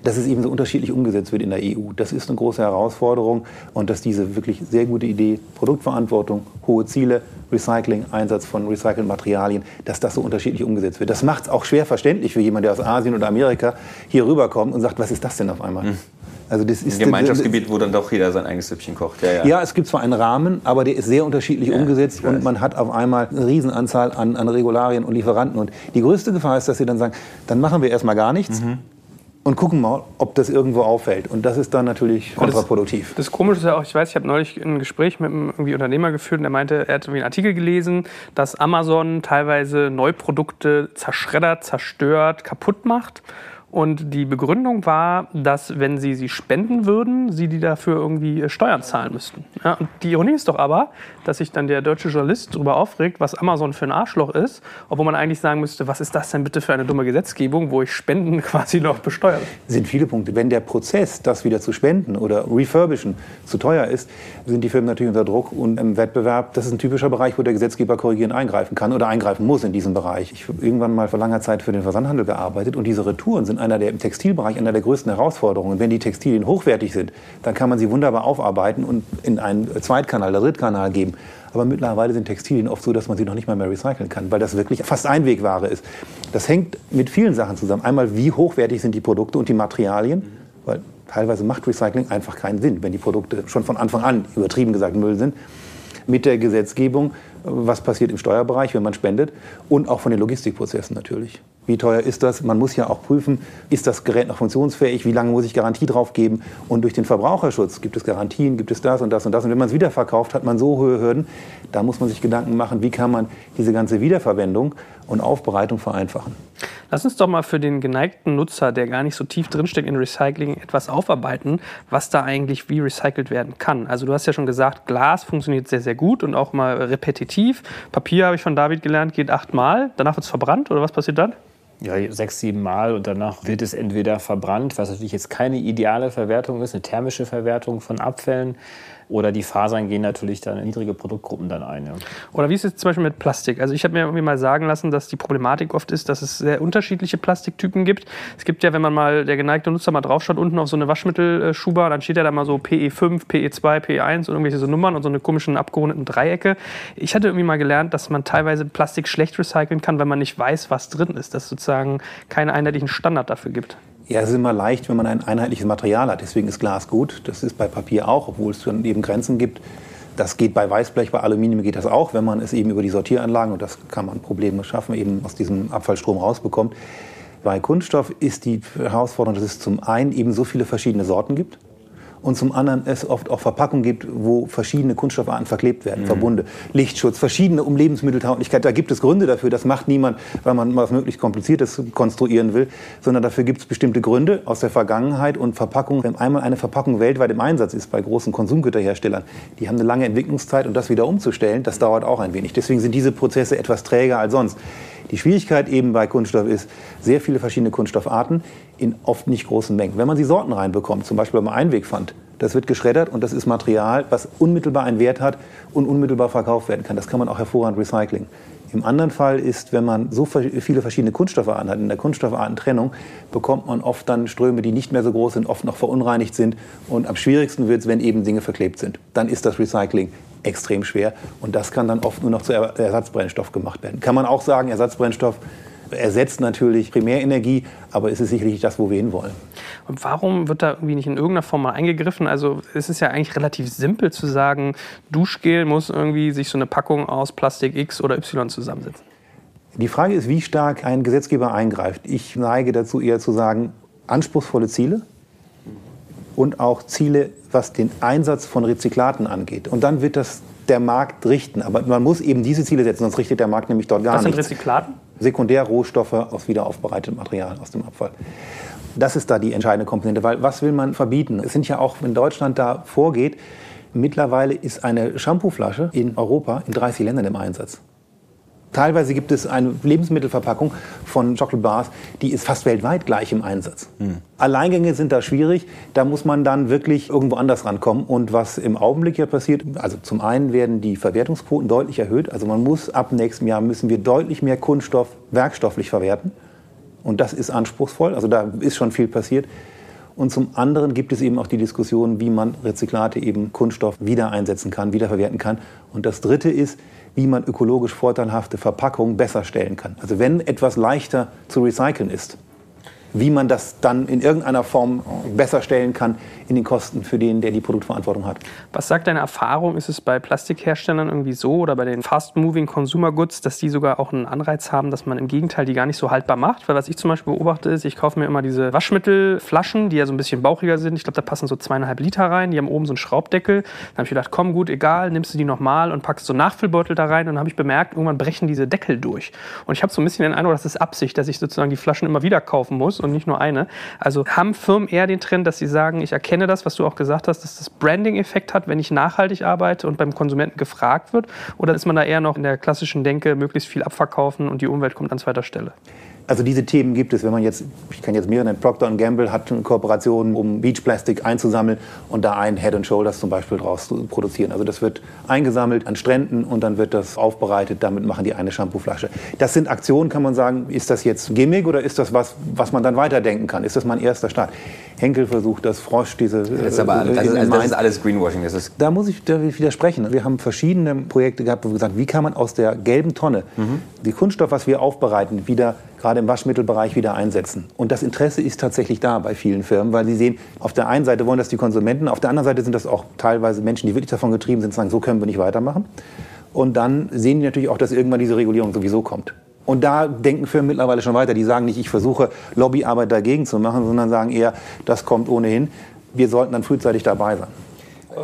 dass es eben so unterschiedlich umgesetzt wird in der EU. Das ist eine große Herausforderung und dass diese wirklich sehr gute Idee, Produktverantwortung, hohe Ziele, Recycling, Einsatz von recycelten Materialien, dass das so unterschiedlich umgesetzt wird. Das macht es auch schwer verständlich für jemanden, der aus Asien oder Amerika hier rüberkommt und sagt, was ist das denn auf einmal? Mhm. Also das ist ein Gemeinschaftsgebiet, wo dann doch jeder sein eigenes Süppchen kocht. Ja, ja. ja, es gibt zwar einen Rahmen, aber der ist sehr unterschiedlich ja, umgesetzt und man hat auf einmal eine Riesenanzahl an, an Regularien und Lieferanten. Und die größte Gefahr ist, dass sie dann sagen, dann machen wir erstmal gar nichts. Mhm und gucken mal, ob das irgendwo auffällt. Und das ist dann natürlich kontraproduktiv. Das, das Komische ist ja auch, ich weiß, ich habe neulich ein Gespräch mit einem irgendwie Unternehmer geführt und der meinte, er hat einen Artikel gelesen, dass Amazon teilweise Neuprodukte zerschreddert, zerstört, kaputt macht. Und die Begründung war, dass wenn sie sie spenden würden, sie die dafür irgendwie äh, Steuern zahlen müssten. Ja, und die Ironie ist doch aber, dass sich dann der deutsche Journalist darüber aufregt, was Amazon für ein Arschloch ist, obwohl man eigentlich sagen müsste, was ist das denn bitte für eine dumme Gesetzgebung, wo ich Spenden quasi noch besteuere? Sind viele Punkte. Wenn der Prozess, das wieder zu spenden oder refurbischen, zu teuer ist, sind die Firmen natürlich unter Druck und im Wettbewerb. Das ist ein typischer Bereich, wo der Gesetzgeber korrigierend eingreifen kann oder eingreifen muss in diesem Bereich. Ich habe irgendwann mal vor langer Zeit für den Versandhandel gearbeitet und diese Retouren sind einer der im Textilbereich einer der größten Herausforderungen. Wenn die Textilien hochwertig sind, dann kann man sie wunderbar aufarbeiten und in einen Zweitkanal oder Drittkanal geben. Aber mittlerweile sind Textilien oft so, dass man sie noch nicht mal mehr recyceln kann, weil das wirklich fast Einwegware ist. Das hängt mit vielen Sachen zusammen. Einmal, wie hochwertig sind die Produkte und die Materialien, weil teilweise macht Recycling einfach keinen Sinn, wenn die Produkte schon von Anfang an übertrieben gesagt Müll sind. Mit der Gesetzgebung, was passiert im Steuerbereich, wenn man spendet und auch von den Logistikprozessen natürlich. Wie teuer ist das? Man muss ja auch prüfen, ist das Gerät noch funktionsfähig? Wie lange muss ich Garantie drauf geben? Und durch den Verbraucherschutz gibt es Garantien, gibt es das und das und das. Und wenn man es wiederverkauft, hat man so hohe Hürden. Da muss man sich Gedanken machen, wie kann man diese ganze Wiederverwendung und Aufbereitung vereinfachen. Lass uns doch mal für den geneigten Nutzer, der gar nicht so tief drinsteckt in Recycling, etwas aufarbeiten, was da eigentlich wie recycelt werden kann. Also du hast ja schon gesagt, Glas funktioniert sehr, sehr gut und auch mal repetitiv. Papier, habe ich von David gelernt, geht achtmal. Danach wird es verbrannt oder was passiert dann? ja, sechs, sieben Mal und danach wird es entweder verbrannt, was natürlich jetzt keine ideale Verwertung ist, eine thermische Verwertung von Abfällen. Oder die Fasern gehen natürlich dann in niedrige Produktgruppen dann ein. Ja. Oder wie ist es zum Beispiel mit Plastik? Also ich habe mir irgendwie mal sagen lassen, dass die Problematik oft ist, dass es sehr unterschiedliche Plastiktypen gibt. Es gibt ja, wenn man mal der geneigte Nutzer mal draufschaut, unten auf so eine Waschmittelschuber, dann steht ja da mal so PE5, PE2, PE1 und irgendwelche so Nummern und so eine komischen abgerundeten Dreiecke. Ich hatte irgendwie mal gelernt, dass man teilweise Plastik schlecht recyceln kann, wenn man nicht weiß, was drin ist. Dass es sozusagen keinen einheitlichen Standard dafür gibt. Ja, es ist immer leicht, wenn man ein einheitliches Material hat. Deswegen ist Glas gut. Das ist bei Papier auch, obwohl es dann eben Grenzen gibt. Das geht bei Weißblech, bei Aluminium geht das auch, wenn man es eben über die Sortieranlagen, und das kann man problemlos schaffen, eben aus diesem Abfallstrom rausbekommt. Bei Kunststoff ist die Herausforderung, dass es zum einen eben so viele verschiedene Sorten gibt und zum anderen es oft auch Verpackungen gibt, wo verschiedene Kunststoffarten verklebt werden, mhm. Verbunde, Lichtschutz, verschiedene um Lebensmitteltauglichkeit. Da gibt es Gründe dafür. Das macht niemand, weil man was möglichst Kompliziertes konstruieren will, sondern dafür gibt es bestimmte Gründe aus der Vergangenheit und Verpackungen. Wenn einmal eine Verpackung weltweit im Einsatz ist bei großen Konsumgüterherstellern, die haben eine lange Entwicklungszeit und das wieder umzustellen, das dauert auch ein wenig. Deswegen sind diese Prozesse etwas träger als sonst. Die Schwierigkeit eben bei Kunststoff ist, sehr viele verschiedene Kunststoffarten in oft nicht großen Mengen. Wenn man sie Sorten reinbekommt, zum Beispiel beim Einwegpfand, das wird geschreddert und das ist Material, was unmittelbar einen Wert hat und unmittelbar verkauft werden kann. Das kann man auch hervorragend recyceln. Im anderen Fall ist, wenn man so viele verschiedene Kunststoffarten hat, in der Kunststoffartentrennung bekommt man oft dann Ströme, die nicht mehr so groß sind, oft noch verunreinigt sind. Und am schwierigsten wird es, wenn eben Dinge verklebt sind. Dann ist das Recycling extrem schwer. Und das kann dann oft nur noch zu Ersatzbrennstoff gemacht werden. Kann man auch sagen, Ersatzbrennstoff ersetzt natürlich Primärenergie, aber es ist sicherlich das, wo wir hinwollen. Und warum wird da irgendwie nicht in irgendeiner Form mal eingegriffen? Also es ist ja eigentlich relativ simpel zu sagen, Duschgel muss irgendwie sich so eine Packung aus Plastik X oder Y zusammensetzen. Die Frage ist, wie stark ein Gesetzgeber eingreift. Ich neige dazu eher zu sagen, anspruchsvolle Ziele und auch Ziele, was den Einsatz von Rezyklaten angeht. Und dann wird das der Markt richten. Aber man muss eben diese Ziele setzen, sonst richtet der Markt nämlich dort gar nichts. Was sind Rezyklaten? Sekundärrohstoffe aus wiederaufbereitetem Material aus dem Abfall. Das ist da die entscheidende Komponente, weil was will man verbieten? Es sind ja auch, wenn Deutschland da vorgeht, mittlerweile ist eine Shampooflasche in Europa in 30 Ländern im Einsatz. Teilweise gibt es eine Lebensmittelverpackung von Chocolate Bars, die ist fast weltweit gleich im Einsatz. Mhm. Alleingänge sind da schwierig, da muss man dann wirklich irgendwo anders rankommen. Und was im Augenblick ja passiert, also zum einen werden die Verwertungsquoten deutlich erhöht. Also man muss ab nächstem Jahr müssen wir deutlich mehr Kunststoff werkstofflich verwerten. Und das ist anspruchsvoll, also da ist schon viel passiert. Und zum anderen gibt es eben auch die Diskussion, wie man Rezyklate eben Kunststoff wieder einsetzen kann, wiederverwerten kann. Und das Dritte ist, wie man ökologisch vorteilhafte Verpackungen besser stellen kann. Also wenn etwas leichter zu recyceln ist, wie man das dann in irgendeiner Form besser stellen kann in den Kosten für den, der die Produktverantwortung hat. Was sagt deine Erfahrung? Ist es bei Plastikherstellern irgendwie so oder bei den Fast-Moving Consumer Goods, dass die sogar auch einen Anreiz haben, dass man im Gegenteil die gar nicht so haltbar macht? Weil was ich zum Beispiel beobachte ist, ich kaufe mir immer diese Waschmittelflaschen, die ja so ein bisschen bauchiger sind. Ich glaube, da passen so zweieinhalb Liter rein. Die haben oben so einen Schraubdeckel. Dann habe ich gedacht, komm gut, egal, nimmst du die nochmal und packst so Nachfüllbeutel da rein. Und dann habe ich bemerkt, irgendwann brechen diese Deckel durch. Und ich habe so ein bisschen den Eindruck, das ist Absicht, dass ich sozusagen die Flaschen immer wieder kaufen muss und nicht nur eine. Also haben Firmen eher den Trend, dass sie sagen, ich erkenne das, was du auch gesagt hast, dass das Branding-Effekt hat, wenn ich nachhaltig arbeite und beim Konsumenten gefragt wird? Oder ist man da eher noch in der klassischen Denke, möglichst viel abverkaufen und die Umwelt kommt an zweiter Stelle? Also diese Themen gibt es, wenn man jetzt, ich kann jetzt mehrere nennen, Procter Gamble hat eine Kooperation, um Beachplastik einzusammeln und da ein Head and Shoulders zum Beispiel draus zu produzieren. Also das wird eingesammelt an Stränden und dann wird das aufbereitet, damit machen die eine Shampooflasche. Das sind Aktionen, kann man sagen, ist das jetzt Gimmick oder ist das was, was man dann weiterdenken kann? Ist das mein erster Start? Henkel versucht das, Frosch, diese... Das ist, aber, äh, also, also das ist alles Greenwashing. Das ist da muss ich widersprechen. Wir haben verschiedene Projekte gehabt, wo wir gesagt haben, wie kann man aus der gelben Tonne mhm. die Kunststoff, was wir aufbereiten, wieder gerade im Waschmittelbereich wieder einsetzen. Und das Interesse ist tatsächlich da bei vielen Firmen, weil sie sehen, auf der einen Seite wollen das die Konsumenten, auf der anderen Seite sind das auch teilweise Menschen, die wirklich davon getrieben sind, sagen, so können wir nicht weitermachen. Und dann sehen die natürlich auch, dass irgendwann diese Regulierung sowieso kommt. Und da denken Firmen mittlerweile schon weiter. Die sagen nicht, ich versuche Lobbyarbeit dagegen zu machen, sondern sagen eher, das kommt ohnehin. Wir sollten dann frühzeitig dabei sein.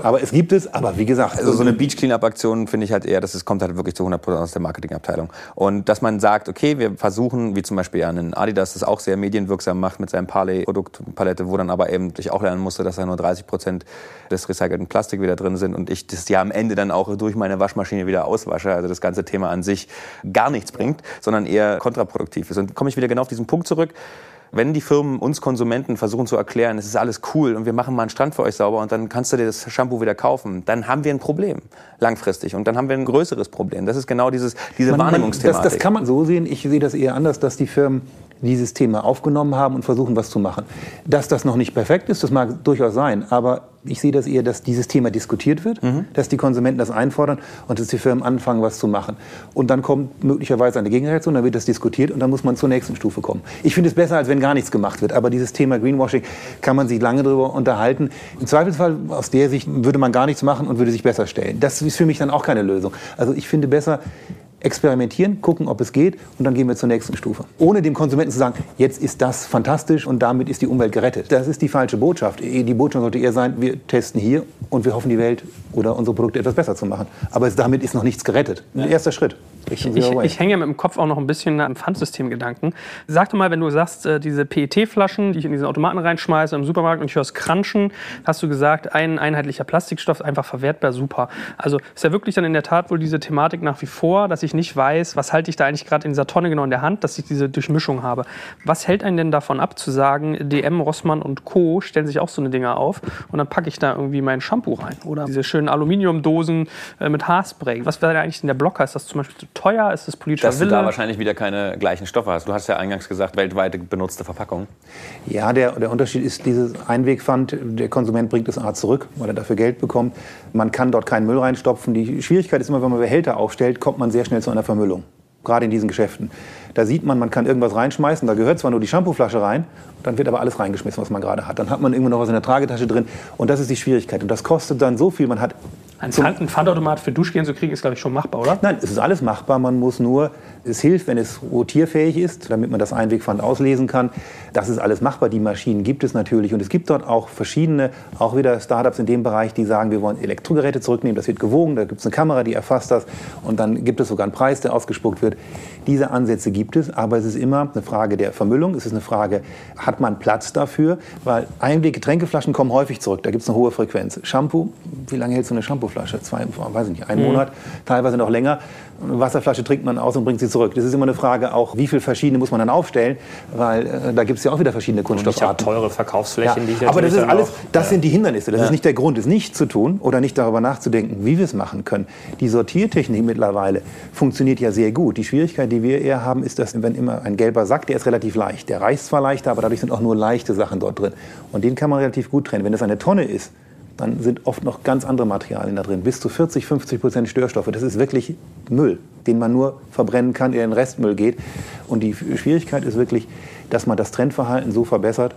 Aber es gibt es, aber wie gesagt. Also so eine Beach Cleanup-Aktion finde ich halt eher, dass es kommt halt wirklich zu 100% aus der Marketingabteilung. Und dass man sagt, okay, wir versuchen, wie zum Beispiel ja einen Adidas das auch sehr medienwirksam macht mit seinem Parley-Produktpalette, wo dann aber eben ich auch lernen musste, dass da nur 30% des recycelten Plastik wieder drin sind und ich das ja am Ende dann auch durch meine Waschmaschine wieder auswasche. Also das ganze Thema an sich gar nichts bringt, sondern eher kontraproduktiv ist. Und komme ich wieder genau auf diesen Punkt zurück wenn die Firmen uns Konsumenten versuchen zu erklären, es ist alles cool und wir machen mal einen Strand für euch sauber und dann kannst du dir das Shampoo wieder kaufen, dann haben wir ein Problem langfristig und dann haben wir ein größeres Problem. Das ist genau dieses, diese man, Wahrnehmungsthematik. das, das kann man so sehen. Ich sehe das eher anders, dass die Firmen dieses Thema aufgenommen haben und versuchen, was zu machen. Dass das noch nicht perfekt ist, das mag durchaus sein, aber ich sehe das eher, dass dieses Thema diskutiert wird, mhm. dass die Konsumenten das einfordern und dass die Firmen anfangen, was zu machen. Und dann kommt möglicherweise eine Gegenreaktion, dann wird das diskutiert und dann muss man zur nächsten Stufe kommen. Ich finde es besser, als wenn gar nichts gemacht wird. Aber dieses Thema Greenwashing kann man sich lange darüber unterhalten. Im Zweifelsfall, aus der Sicht, würde man gar nichts machen und würde sich besser stellen. Das ist für mich dann auch keine Lösung. Also ich finde besser, experimentieren, gucken, ob es geht und dann gehen wir zur nächsten Stufe. Ohne dem Konsumenten zu sagen, jetzt ist das fantastisch und damit ist die Umwelt gerettet. Das ist die falsche Botschaft. Die Botschaft sollte eher sein, wir testen hier und wir hoffen, die Welt oder unsere Produkte etwas besser zu machen. Aber damit ist noch nichts gerettet. Ein erster Schritt. Ich, ich, ich, hänge ja mit dem Kopf auch noch ein bisschen am Pfandsystem-Gedanken. Sag doch mal, wenn du sagst, äh, diese PET-Flaschen, die ich in diesen Automaten reinschmeiße im Supermarkt und ich höre es crunchen, hast du gesagt, ein einheitlicher Plastikstoff, einfach verwertbar, super. Also ist ja wirklich dann in der Tat wohl diese Thematik nach wie vor, dass ich nicht weiß, was halte ich da eigentlich gerade in dieser Tonne genau in der Hand, dass ich diese Durchmischung habe. Was hält einen denn davon ab, zu sagen, DM, Rossmann und Co. stellen sich auch so eine Dinger auf und dann packe ich da irgendwie mein Shampoo rein? Oder diese schönen Aluminiumdosen äh, mit Haarspray. Was wäre eigentlich in der Blocker? Ist das zum Beispiel zu teuer? Ist das politischer Dass Wille? du da wahrscheinlich wieder keine gleichen Stoffe hast. Du hast ja eingangs gesagt, weltweit benutzte Verpackung. Ja, der, der Unterschied ist dieses Einwegpfand. Der Konsument bringt es A zurück, weil er dafür Geld bekommt. Man kann dort keinen Müll reinstopfen. Die Schwierigkeit ist immer, wenn man Behälter aufstellt, kommt man sehr schnell zu einer Vermüllung. Gerade in diesen Geschäften. Da sieht man, man kann irgendwas reinschmeißen, da gehört zwar nur die Shampooflasche rein, dann wird aber alles reingeschmissen, was man gerade hat. Dann hat man irgendwo noch was in der Tragetasche drin und das ist die Schwierigkeit. Und das kostet dann so viel, man hat ein Pfandautomat für Duschgehen zu kriegen, ist, glaube ich, schon machbar, oder? Nein, es ist alles machbar. Man muss nur, es hilft, wenn es rotierfähig ist, damit man das Einwegpfand auslesen kann. Das ist alles machbar. Die Maschinen gibt es natürlich. Und es gibt dort auch verschiedene, auch wieder Startups in dem Bereich, die sagen, wir wollen Elektrogeräte zurücknehmen. Das wird gewogen, da gibt es eine Kamera, die erfasst das. Und dann gibt es sogar einen Preis, der ausgespuckt wird. Diese Ansätze gibt es, aber es ist immer eine Frage der Vermüllung. Es ist eine Frage, hat man Platz dafür? Weil Einweggetränkeflaschen kommen häufig zurück. Da gibt es eine hohe Frequenz. Shampoo, wie lange hält so eine Shampooflasche? Zwei, weiß ich nicht, einen mhm. Monat, teilweise noch länger. Eine Wasserflasche trinkt man aus und bringt sie zurück. Das ist immer eine Frage auch, wie viele verschiedene muss man dann aufstellen, weil äh, da gibt es ja auch wieder verschiedene Kunststoffarten. Und teure Verkaufsflächen, ja, die ich Aber das ist alles, das ja. sind die Hindernisse. Das ja. ist nicht der Grund, es nicht zu tun oder nicht darüber nachzudenken, wie wir es machen können. Die Sortiertechnik mittlerweile funktioniert ja sehr gut. Die Schwierigkeit, die wir eher haben, ist, dass wenn immer ein gelber Sack, der ist relativ leicht. Der reicht zwar leichter, aber dadurch sind auch nur leichte Sachen dort drin. Und den kann man relativ gut trennen. Wenn es eine Tonne ist, dann sind oft noch ganz andere Materialien da drin. Bis zu 40, 50 Prozent Störstoffe. Das ist wirklich Müll, den man nur verbrennen kann, der in den Restmüll geht. Und die Schwierigkeit ist wirklich, dass man das Trendverhalten so verbessert,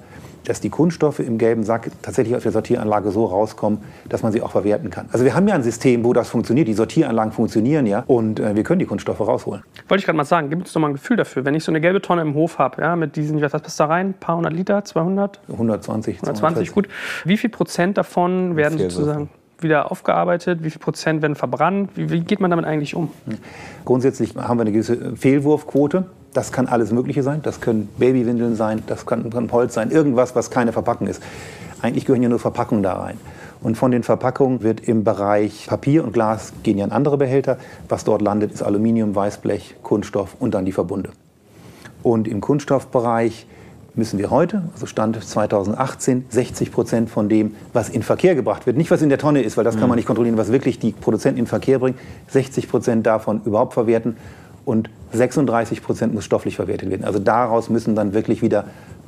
dass die Kunststoffe im gelben Sack tatsächlich aus der Sortieranlage so rauskommen, dass man sie auch verwerten kann. Also wir haben ja ein System, wo das funktioniert. Die Sortieranlagen funktionieren ja und äh, wir können die Kunststoffe rausholen. Wollte ich gerade mal sagen, gibt es doch mal ein Gefühl dafür, wenn ich so eine gelbe Tonne im Hof habe, ja, mit diesen, was passt da rein? Ein paar hundert Liter, 200? 120. 120, gut. Wie viel Prozent davon werden sozusagen wieder aufgearbeitet? Wie viel Prozent werden verbrannt? Wie, wie, geht man damit eigentlich um? Grundsätzlich haben wir eine gewisse Fehlwurfquote. Das kann alles Mögliche sein. Das können Babywindeln sein, das kann, kann Holz sein, irgendwas, was keine Verpackung ist. Eigentlich gehören ja nur Verpackungen da rein. Und von den Verpackungen wird im Bereich Papier und Glas gehen ja in andere Behälter. Was dort landet, ist Aluminium, Weißblech, Kunststoff und dann die Verbunde. Und im Kunststoffbereich müssen wir heute, also Stand 2018, 60 Prozent von dem, was in Verkehr gebracht wird, nicht was in der Tonne ist, weil das kann man mhm. nicht kontrollieren, was wirklich die Produzenten in Verkehr bringen, 60 Prozent davon überhaupt verwerten und 36 Prozent muss stofflich verwertet werden. Also daraus müssen dann wirklich wieder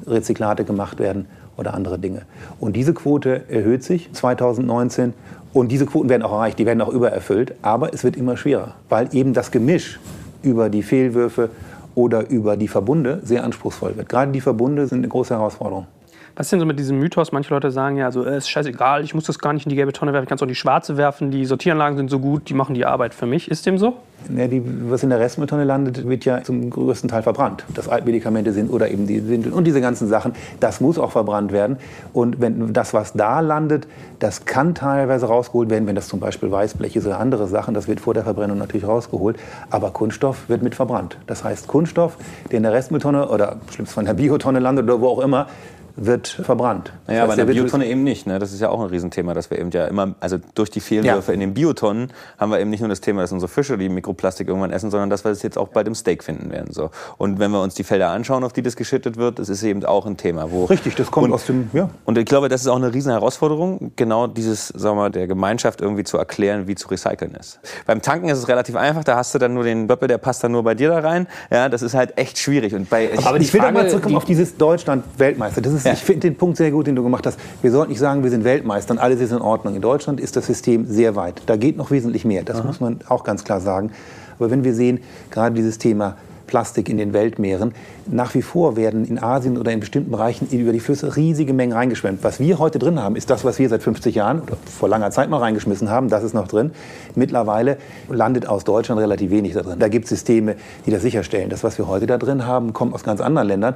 Rezyklate gemacht werden oder andere Dinge. Und diese Quote erhöht sich 2019 und diese Quoten werden auch erreicht, die werden auch übererfüllt, aber es wird immer schwerer, weil eben das Gemisch über die Fehlwürfe oder über die Verbunde sehr anspruchsvoll wird. Gerade die Verbunde sind eine große Herausforderung. Was ist denn so mit diesem Mythos? Manche Leute sagen ja, also, es ist scheißegal, ich muss das gar nicht in die gelbe Tonne werfen, ich kann es auch in die schwarze werfen, die Sortieranlagen sind so gut, die machen die Arbeit für mich. Ist dem so? Ja, die, was in der Restmülltonne landet, wird ja zum größten Teil verbrannt. Das Altmedikamente sind oder eben die Windeln und diese ganzen Sachen, das muss auch verbrannt werden. Und wenn das, was da landet, das kann teilweise rausgeholt werden, wenn das zum Beispiel Weißblech ist oder andere Sachen, das wird vor der Verbrennung natürlich rausgeholt. Aber Kunststoff wird mit verbrannt. Das heißt, Kunststoff, der in der Restmülltonne oder schlimmst von der Biotonne landet oder wo auch immer, wird verbrannt. Naja, aber in der Biotonne eben nicht. Ne? Das ist ja auch ein Riesenthema, dass wir eben ja immer, also durch die Fehlwürfe ja. in den Biotonnen haben wir eben nicht nur das Thema, dass unsere Fische die Mikroplastik irgendwann essen, sondern dass wir es jetzt auch bei dem Steak finden werden. So. Und wenn wir uns die Felder anschauen, auf die das geschüttet wird, das ist eben auch ein Thema. Wo Richtig, das kommt und, aus dem, ja. Und ich glaube, das ist auch eine riesen Herausforderung, genau dieses, sagen wir mal, der Gemeinschaft irgendwie zu erklären, wie zu recyceln ist. Beim Tanken ist es relativ einfach, da hast du dann nur den Böppel, der passt dann nur bei dir da rein. Ja, das ist halt echt schwierig. Und bei, aber ich, ich will Frage, mal zurückkommen auf dieses Deutschland-Weltmeister. Das ist, ja. ich finde den Punkt sehr gut, den du gemacht hast. Wir sollten nicht sagen, wir sind Weltmeister und alles ist in Ordnung. In Deutschland ist das System sehr weit. Da geht noch wesentlich mehr. Das Aha. muss man auch ganz klar sagen. Aber wenn wir sehen, gerade dieses Thema Plastik in den Weltmeeren. Nach wie vor werden in Asien oder in bestimmten Bereichen über die Flüsse riesige Mengen reingeschwemmt. Was wir heute drin haben, ist das, was wir seit 50 Jahren oder vor langer Zeit mal reingeschmissen haben. Das ist noch drin. Mittlerweile landet aus Deutschland relativ wenig da drin. Da gibt es Systeme, die das sicherstellen. Das, was wir heute da drin haben, kommt aus ganz anderen Ländern.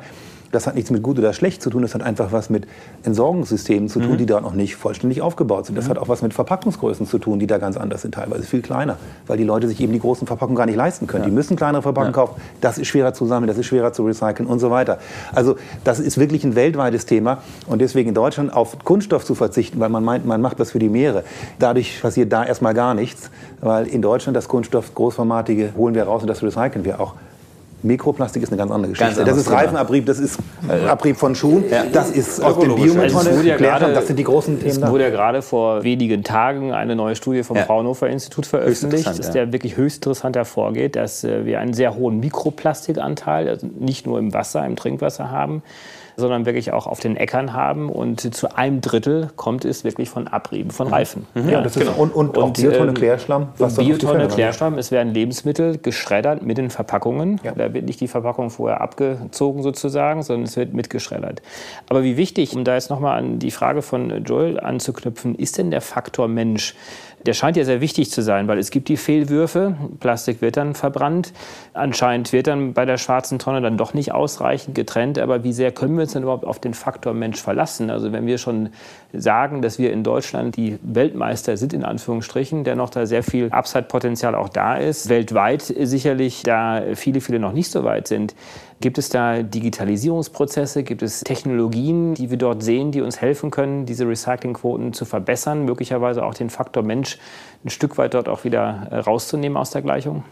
Das hat nichts mit gut oder schlecht zu tun, das hat einfach was mit Entsorgungssystemen zu tun, mhm. die da noch nicht vollständig aufgebaut sind. Das mhm. hat auch was mit Verpackungsgrößen zu tun, die da ganz anders sind, teilweise viel kleiner, weil die Leute sich eben die großen Verpackungen gar nicht leisten können. Ja. Die müssen kleinere Verpackungen ja. kaufen, das ist schwerer zu sammeln, das ist schwerer zu recyceln und so weiter. Also das ist wirklich ein weltweites Thema und deswegen in Deutschland auf Kunststoff zu verzichten, weil man meint, man macht das für die Meere. Dadurch passiert da erstmal gar nichts, weil in Deutschland das Kunststoff großformatige holen wir raus und das recyceln wir auch. Mikroplastik ist eine ganz andere Geschichte. Ganz das ist Reifenabrieb, das ist Abrieb von Schuhen, ja. das ist aus dem Biomethanol also ja das sind die großen Themen. Es wurde ja gerade vor wenigen Tagen eine neue Studie vom ja. Fraunhofer Institut veröffentlicht, dass der wirklich höchst interessant hervorgeht, dass äh, wir einen sehr hohen Mikroplastikanteil, also nicht nur im Wasser, im Trinkwasser haben, sondern wirklich auch auf den Äckern haben. Und zu einem Drittel kommt es wirklich von Abrieben von Reifen. Mhm. Ja, das genau. ist, und, und, und Biotonne ähm, Klärschlamm. Was Biotonne Klärschlamm, es werden Lebensmittel geschreddert mit den Verpackungen. Ja. Da wird nicht die Verpackung vorher abgezogen sozusagen, sondern es wird mitgeschreddert. Aber wie wichtig, um da jetzt nochmal an die Frage von Joel anzuknüpfen, ist denn der Faktor Mensch? Der scheint ja sehr wichtig zu sein, weil es gibt die Fehlwürfe, Plastik wird dann verbrannt, anscheinend wird dann bei der schwarzen Tonne dann doch nicht ausreichend getrennt, aber wie sehr können wir uns denn überhaupt auf den Faktor Mensch verlassen? Also wenn wir schon sagen, dass wir in Deutschland die Weltmeister sind, in Anführungsstrichen, dennoch da sehr viel Upside-Potenzial auch da ist, weltweit sicherlich da viele, viele noch nicht so weit sind, Gibt es da Digitalisierungsprozesse? Gibt es Technologien, die wir dort sehen, die uns helfen können, diese Recyclingquoten zu verbessern, möglicherweise auch den Faktor Mensch ein Stück weit dort auch wieder äh, rauszunehmen aus der Gleichung?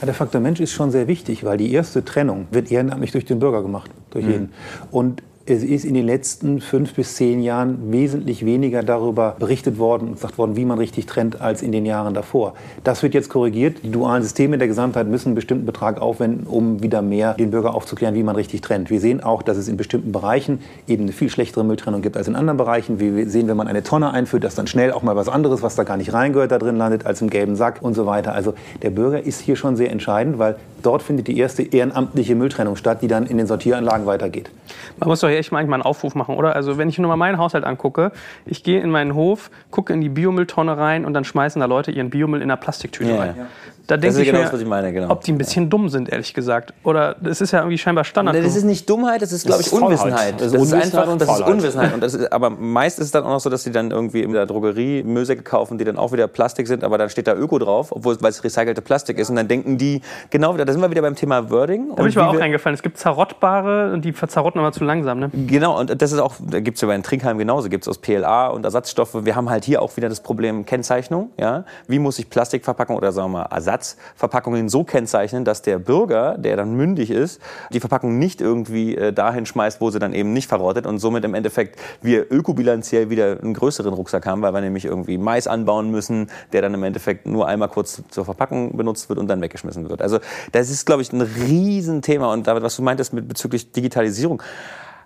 Ja, der Faktor Mensch ist schon sehr wichtig, weil die erste Trennung wird ehrenamtlich durch den Bürger gemacht, durch mhm. jeden. Und es ist in den letzten fünf bis zehn Jahren wesentlich weniger darüber berichtet worden und gesagt worden, wie man richtig trennt, als in den Jahren davor. Das wird jetzt korrigiert. Die dualen Systeme der Gesamtheit müssen einen bestimmten Betrag aufwenden, um wieder mehr den Bürger aufzuklären, wie man richtig trennt. Wir sehen auch, dass es in bestimmten Bereichen eben eine viel schlechtere Mülltrennung gibt als in anderen Bereichen. Wir sehen, wenn man eine Tonne einführt, dass dann schnell auch mal was anderes, was da gar nicht reingehört, da drin landet, als im gelben Sack und so weiter. Also der Bürger ist hier schon sehr entscheidend, weil dort findet die erste ehrenamtliche Mülltrennung statt, die dann in den Sortieranlagen weitergeht. Man muss doch echt manchmal einen Aufruf machen, oder? Also wenn ich nur mal meinen Haushalt angucke, ich gehe in meinen Hof, gucke in die Biomülltonne rein und dann schmeißen da Leute ihren Biomüll in einer Plastiktüte ja, rein. Ja. Da denke ich genau mir, ich meine, genau. ob die ein bisschen dumm sind, ehrlich gesagt. Oder das ist ja irgendwie scheinbar Standard. Das ist nicht Dummheit, das ist, glaube ich, Unwissenheit. Das, das ist einfach und das ist Unwissenheit. Und das ist, aber meist ist es dann auch noch so, dass sie dann irgendwie in der Drogerie Müllsäcke kaufen, die dann auch wieder Plastik sind, aber dann steht da Öko drauf, obwohl es recycelte Plastik ist. Und dann denken die, genau wieder, da sind wir wieder beim Thema Wording. Da bin ich mir auch eingefallen. Es gibt zerrottbare und die verzerrotten aber zu langsam. Ne? Genau, und das ist auch, da gibt es ja bei den Trinkhalmen genauso, gibt es aus PLA und Ersatzstoffe. Wir haben halt hier auch wieder das Problem Kennzeichnung. Ja? Wie muss ich Plastikverpackung oder sagen wir mal Ersatzverpackung Verpackungen so kennzeichnen, dass der Bürger, der dann mündig ist, die Verpackung nicht irgendwie äh, dahin schmeißt, wo sie dann eben nicht verrottet und somit im Endeffekt wir ökobilanziell wieder einen größeren Rucksack haben, weil wir nämlich irgendwie Mais anbauen müssen, der dann im Endeffekt nur einmal kurz zur Verpackung benutzt wird und dann weggeschmissen wird. Also das ist, glaube ich, ein Riesenthema und David, was du meintest mit bezüglich Digitalisierung,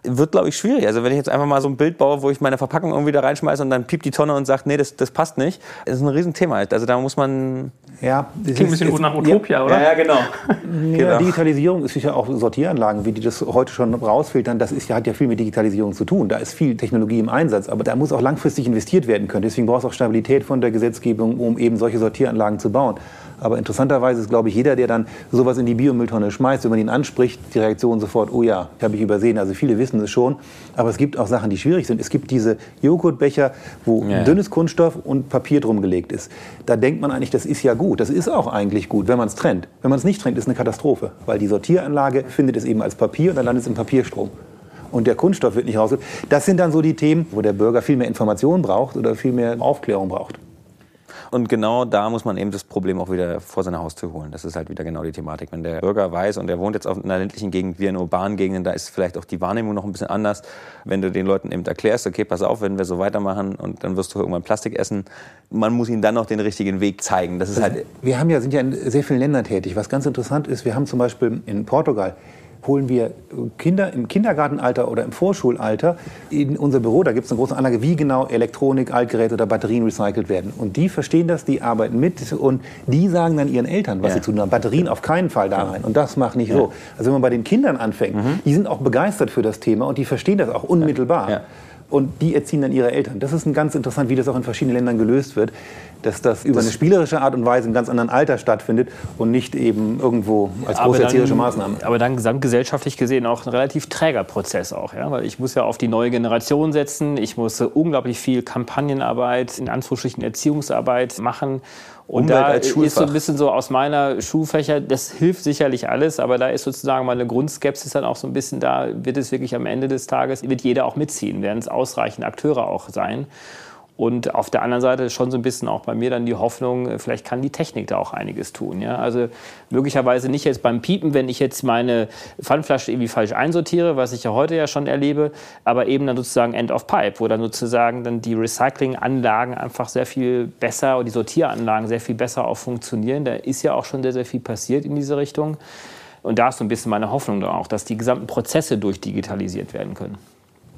wird, glaube ich, schwierig. Also wenn ich jetzt einfach mal so ein Bild baue, wo ich meine Verpackung irgendwie da reinschmeiße und dann piept die Tonne und sagt, nee, das, das passt nicht, das ist ein Riesenthema. Also da muss man... Ja, das klingt ein bisschen gut nach Utopia, ja, oder? Ja, ja genau. ja, genau. Digitalisierung ist sicher auch Sortieranlagen, wie die das heute schon rausfiltern, das ist, hat ja viel mit Digitalisierung zu tun. Da ist viel Technologie im Einsatz, aber da muss auch langfristig investiert werden können. Deswegen braucht es auch Stabilität von der Gesetzgebung, um eben solche Sortieranlagen zu bauen. Aber interessanterweise ist, glaube ich, jeder, der dann sowas in die Biomülltonne schmeißt, wenn man ihn anspricht, die Reaktion sofort, oh ja, habe ich übersehen. Also viele wissen es schon. Aber es gibt auch Sachen, die schwierig sind. Es gibt diese Joghurtbecher, wo ja. dünnes Kunststoff und Papier drum gelegt ist. Da denkt man eigentlich, das ist ja gut. Das ist auch eigentlich gut, wenn man es trennt. Wenn man es nicht trennt, ist es eine Katastrophe. Weil die Sortieranlage findet es eben als Papier und dann landet es im Papierstrom. und der Kunststoff wird nicht rausgeholt. Das sind dann so die Themen, wo der Bürger viel mehr Informationen braucht oder viel mehr Aufklärung braucht. Und genau da muss man eben das Problem auch wieder vor seine Haustür holen. Das ist halt wieder genau die Thematik. Wenn der Bürger weiß und er wohnt jetzt in einer ländlichen Gegend wie in urbanen Gegenden, da ist vielleicht auch die Wahrnehmung noch ein bisschen anders. Wenn du den Leuten eben erklärst, okay, pass auf, wenn wir so weitermachen und dann wirst du irgendwann Plastik essen, man muss ihnen dann noch den richtigen Weg zeigen. Das ist halt wir haben ja, sind ja in sehr vielen Ländern tätig. Was ganz interessant ist, wir haben zum Beispiel in Portugal holen wir Kinder im Kindergartenalter oder im Vorschulalter in unser Büro. Da gibt es eine große Anlage, wie genau Elektronik, Altgeräte oder Batterien recycelt werden. Und die verstehen das, die arbeiten mit und die sagen dann ihren Eltern, was ja. sie tun. Batterien auf keinen Fall da rein und das macht nicht ja. so. Also wenn man bei den Kindern anfängt, mhm. die sind auch begeistert für das Thema und die verstehen das auch unmittelbar. Ja und die erziehen dann ihre Eltern. Das ist ein ganz interessant, wie das auch in verschiedenen Ländern gelöst wird, dass das über das eine spielerische Art und Weise im ganz anderen Alter stattfindet und nicht eben irgendwo als große erzieherische Maßnahme. Aber dann gesamtgesellschaftlich gesehen auch ein relativ träger Prozess auch, ja? weil ich muss ja auf die neue Generation setzen, ich muss unglaublich viel Kampagnenarbeit, in Anführungsstrichen Erziehungsarbeit machen und Umwelt da ist so ein bisschen so aus meiner Schulfächer, das hilft sicherlich alles, aber da ist sozusagen mal eine Grundskepsis dann auch so ein bisschen da, wird es wirklich am Ende des Tages, wird jeder auch mitziehen, werden es ausreichend Akteure auch sein. Und auf der anderen Seite ist schon so ein bisschen auch bei mir dann die Hoffnung, äh, vielleicht kann die Technik da auch einiges tun. Ja? Also möglicherweise nicht jetzt beim Piepen, wenn ich jetzt meine Pfandflasche irgendwie falsch einsortiere, was ich ja heute ja schon erlebe, aber eben dann sozusagen End of Pipe, wo dann sozusagen dann die Recyclinganlagen einfach sehr viel besser und die Sortieranlagen sehr viel besser auch funktionieren. Da ist ja auch schon sehr, sehr viel passiert in diese Richtung. Und da ist so ein bisschen meine Hoffnung dann auch, dass die gesamten Prozesse durchdigitalisiert werden können.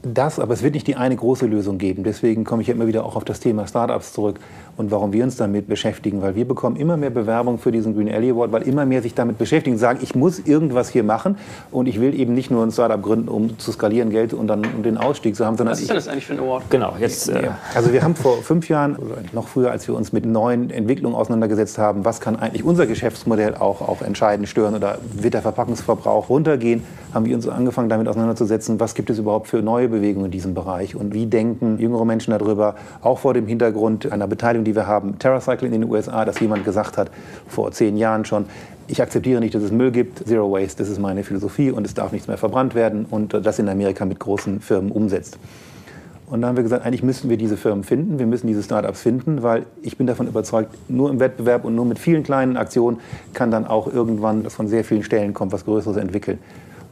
Das, aber es wird nicht die eine große Lösung geben. Deswegen komme ich immer wieder auch auf das Thema Startups zurück und warum wir uns damit beschäftigen. Weil wir bekommen immer mehr Bewerbung für diesen Green Alley Award, weil immer mehr sich damit beschäftigen, sagen, ich muss irgendwas hier machen und ich will eben nicht nur ein Startup gründen, um zu skalieren, Geld und dann um den Ausstieg zu haben, sondern Was ist denn das eigentlich für ein Award? Genau, jetzt. Äh also wir haben vor fünf Jahren, noch früher, als wir uns mit neuen Entwicklungen auseinandergesetzt haben, was kann eigentlich unser Geschäftsmodell auch, auch entscheidend stören oder wird der Verpackungsverbrauch runtergehen, haben wir uns angefangen damit auseinanderzusetzen, was gibt es überhaupt für neue Bewegungen in diesem Bereich und wie denken jüngere Menschen darüber, auch vor dem Hintergrund einer Beteiligung, die wir haben, TerraCycle in den USA, dass jemand gesagt hat, vor zehn Jahren schon, ich akzeptiere nicht, dass es Müll gibt, Zero Waste, das ist meine Philosophie und es darf nichts mehr verbrannt werden und das in Amerika mit großen Firmen umsetzt. Und dann haben wir gesagt, eigentlich müssen wir diese Firmen finden, wir müssen diese Startups finden, weil ich bin davon überzeugt, nur im Wettbewerb und nur mit vielen kleinen Aktionen kann dann auch irgendwann, das von sehr vielen Stellen kommt, was Größeres entwickeln.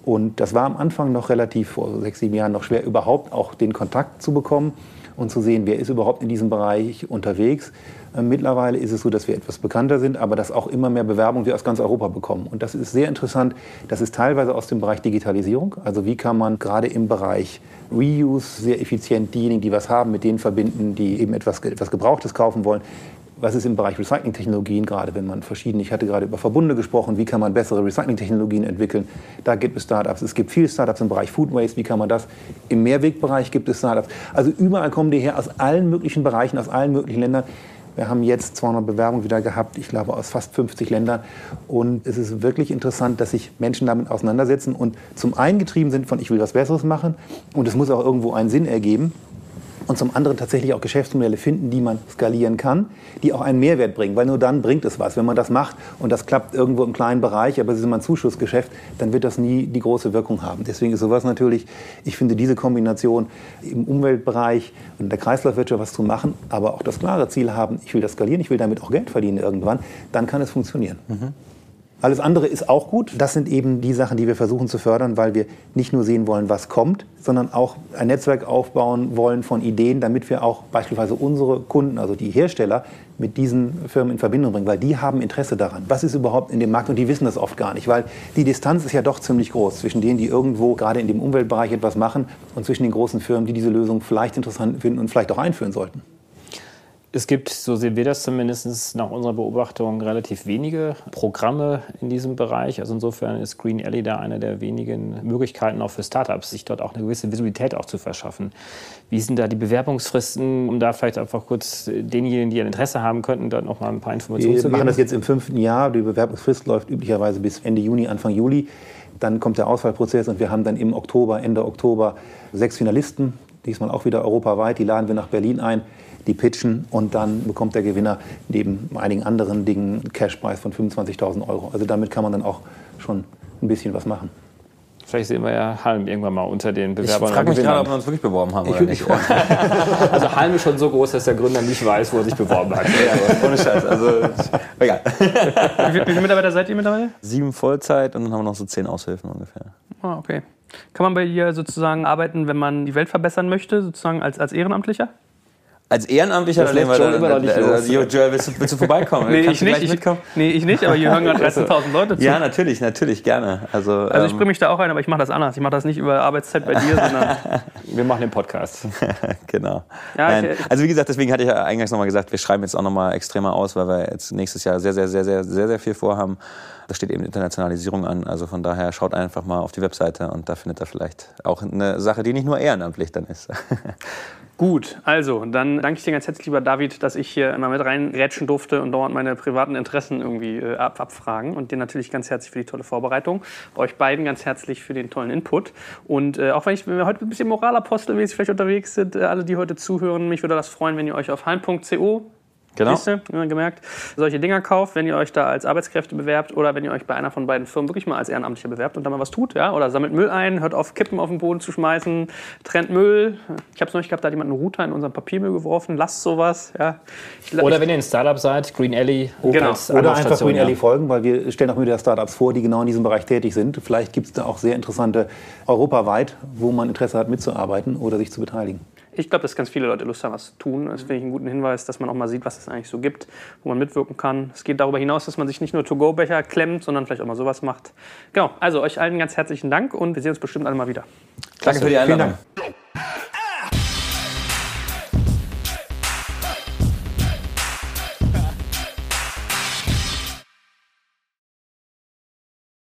Und das war am Anfang noch relativ, vor sechs, sieben Jahren noch schwer, überhaupt auch den Kontakt zu bekommen und zu sehen, wer ist überhaupt in diesem Bereich unterwegs. Äh, mittlerweile ist es so, dass wir etwas bekannter sind, aber dass auch immer mehr Bewerbungen wir aus ganz Europa bekommen. Und das ist sehr interessant. Das ist teilweise aus dem Bereich Digitalisierung. Also wie kann man gerade im Bereich Reuse sehr effizient diejenigen, die was haben, mit denen verbinden, die eben etwas, etwas Gebrauchtes kaufen wollen was ist im Bereich Recycling-Technologien gerade, wenn man verschiedene, ich hatte gerade über Verbunde gesprochen, wie kann man bessere Recycling-Technologien entwickeln. Da gibt es Startups. Es gibt viele Startups im Bereich Food Waste, wie kann man das. Im Mehrwegbereich gibt es Startups. Also überall kommen die her aus allen möglichen Bereichen, aus allen möglichen Ländern. Wir haben jetzt 200 Bewerbungen wieder gehabt, ich glaube aus fast 50 Ländern. Und es ist wirklich interessant, dass sich Menschen damit auseinandersetzen und zum einen getrieben sind von, ich will was Besseres machen und es muss auch irgendwo einen Sinn ergeben und zum anderen tatsächlich auch Geschäftsmodelle finden, die man skalieren kann, die auch einen Mehrwert bringen, weil nur dann bringt es was. Wenn man das macht und das klappt irgendwo im kleinen Bereich, aber es ist immer ein Zuschussgeschäft, dann wird das nie die große Wirkung haben. Deswegen ist sowas natürlich, ich finde diese Kombination im Umweltbereich und in der Kreislaufwirtschaft was zu machen, aber auch das klare Ziel haben, ich will das skalieren, ich will damit auch Geld verdienen irgendwann, dann kann es funktionieren. Mhm. Alles andere ist auch gut. Das sind eben die Sachen, die wir versuchen zu fördern, weil wir nicht nur sehen wollen, was kommt, sondern auch ein Netzwerk aufbauen wollen von Ideen, damit wir auch beispielsweise unsere Kunden, also die Hersteller, mit diesen Firmen in Verbindung bringen, weil die haben Interesse daran. Was ist überhaupt in dem Markt? Und die wissen das oft gar nicht, weil die Distanz ist ja doch ziemlich groß zwischen denen, die irgendwo gerade in dem Umweltbereich etwas machen und zwischen den großen Firmen, die diese Lösung vielleicht interessant finden und vielleicht auch einführen sollten. Es gibt, so sehen wir das zumindest nach unserer Beobachtung, relativ wenige Programme in diesem Bereich. Also insofern ist Green Alley da eine der wenigen Möglichkeiten auch für Startups, sich dort auch eine gewisse Visibilität auch zu verschaffen. Wie sind da die Bewerbungsfristen, um da vielleicht einfach kurz denjenigen, die ein Interesse haben könnten, da noch mal ein paar Informationen wir zu geben? Wir machen das jetzt im fünften Jahr. Die Bewerbungsfrist läuft üblicherweise bis Ende Juni, Anfang Juli. Dann kommt der Auswahlprozess und wir haben dann im Oktober, Ende Oktober sechs Finalisten, diesmal auch wieder europaweit. Die laden wir nach Berlin ein die pitchen und dann bekommt der Gewinner neben einigen anderen Dingen einen Cashpreis von 25.000 Euro. Also damit kann man dann auch schon ein bisschen was machen. Vielleicht sehen wir ja Halm irgendwann mal unter den Bewerbern. Ich frage mich gerade, ob wir uns wirklich beworben haben oder nicht. also Halm ist schon so groß, dass der Gründer nicht weiß, wo er sich beworben hat. ja, ohne Scheiß. Also, egal. Wie, wie viele Mitarbeiter seid ihr mittlerweile? Sieben Vollzeit und dann haben wir noch so zehn Aushilfen ungefähr. Ah, okay. Kann man bei dir sozusagen arbeiten, wenn man die Welt verbessern möchte, sozusagen als, als Ehrenamtlicher? Als Ehrenamtlicher, das lässt Joel immer noch nicht los. Also, Joel, willst du, willst du vorbeikommen? nee, ich nicht, ich, nee, ich nicht, aber hier hören gerade 13.000 Leute zu. Ja, natürlich, natürlich, gerne. Also, also ich bringe mich da auch ein, aber ich mache das anders. Ich mache das nicht über Arbeitszeit bei dir, sondern wir machen den Podcast. genau. Ja, ich, also wie gesagt, deswegen hatte ich ja eingangs nochmal gesagt, wir schreiben jetzt auch nochmal extremer aus, weil wir jetzt nächstes Jahr sehr, sehr, sehr, sehr, sehr, sehr viel vorhaben. Da steht eben Internationalisierung an. Also von daher schaut einfach mal auf die Webseite und da findet ihr vielleicht auch eine Sache, die nicht nur ehrenamtlich dann ist. Gut, also dann danke ich dir ganz herzlich, lieber David, dass ich hier immer mit reinrätschen durfte und dauernd meine privaten Interessen irgendwie äh, ab abfragen. Und dir natürlich ganz herzlich für die tolle Vorbereitung. Euch beiden ganz herzlich für den tollen Input. Und äh, auch wenn, ich, wenn wir heute ein bisschen moralapostelmäßig vielleicht unterwegs sind, äh, alle, die heute zuhören, mich würde das freuen, wenn ihr euch auf heim.co Genau. Siehste, gemerkt, solche Dinger kauft, wenn ihr euch da als Arbeitskräfte bewerbt oder wenn ihr euch bei einer von beiden Firmen wirklich mal als Ehrenamtlicher bewerbt und da mal was tut, ja, oder sammelt Müll ein, hört auf Kippen auf den Boden zu schmeißen, trennt Müll. Ich habe es neulich gehabt, da hat jemand einen Router in unseren Papiermüll geworfen, lasst sowas, ja. Ich, oder wenn ihr ein Startup seid, Green Alley, genau. oder einfach Green ja. Alley folgen, weil wir stellen auch wieder Startups vor, die genau in diesem Bereich tätig sind. Vielleicht gibt es da auch sehr interessante europaweit, wo man Interesse hat mitzuarbeiten oder sich zu beteiligen ich glaube, dass ganz viele Leute Lust haben, was zu tun. Das finde ich einen guten Hinweis, dass man auch mal sieht, was es eigentlich so gibt, wo man mitwirken kann. Es geht darüber hinaus, dass man sich nicht nur To-Go-Becher klemmt, sondern vielleicht auch mal sowas macht. Genau, also euch allen ganz herzlichen Dank und wir sehen uns bestimmt alle mal wieder. Danke für die Einladung.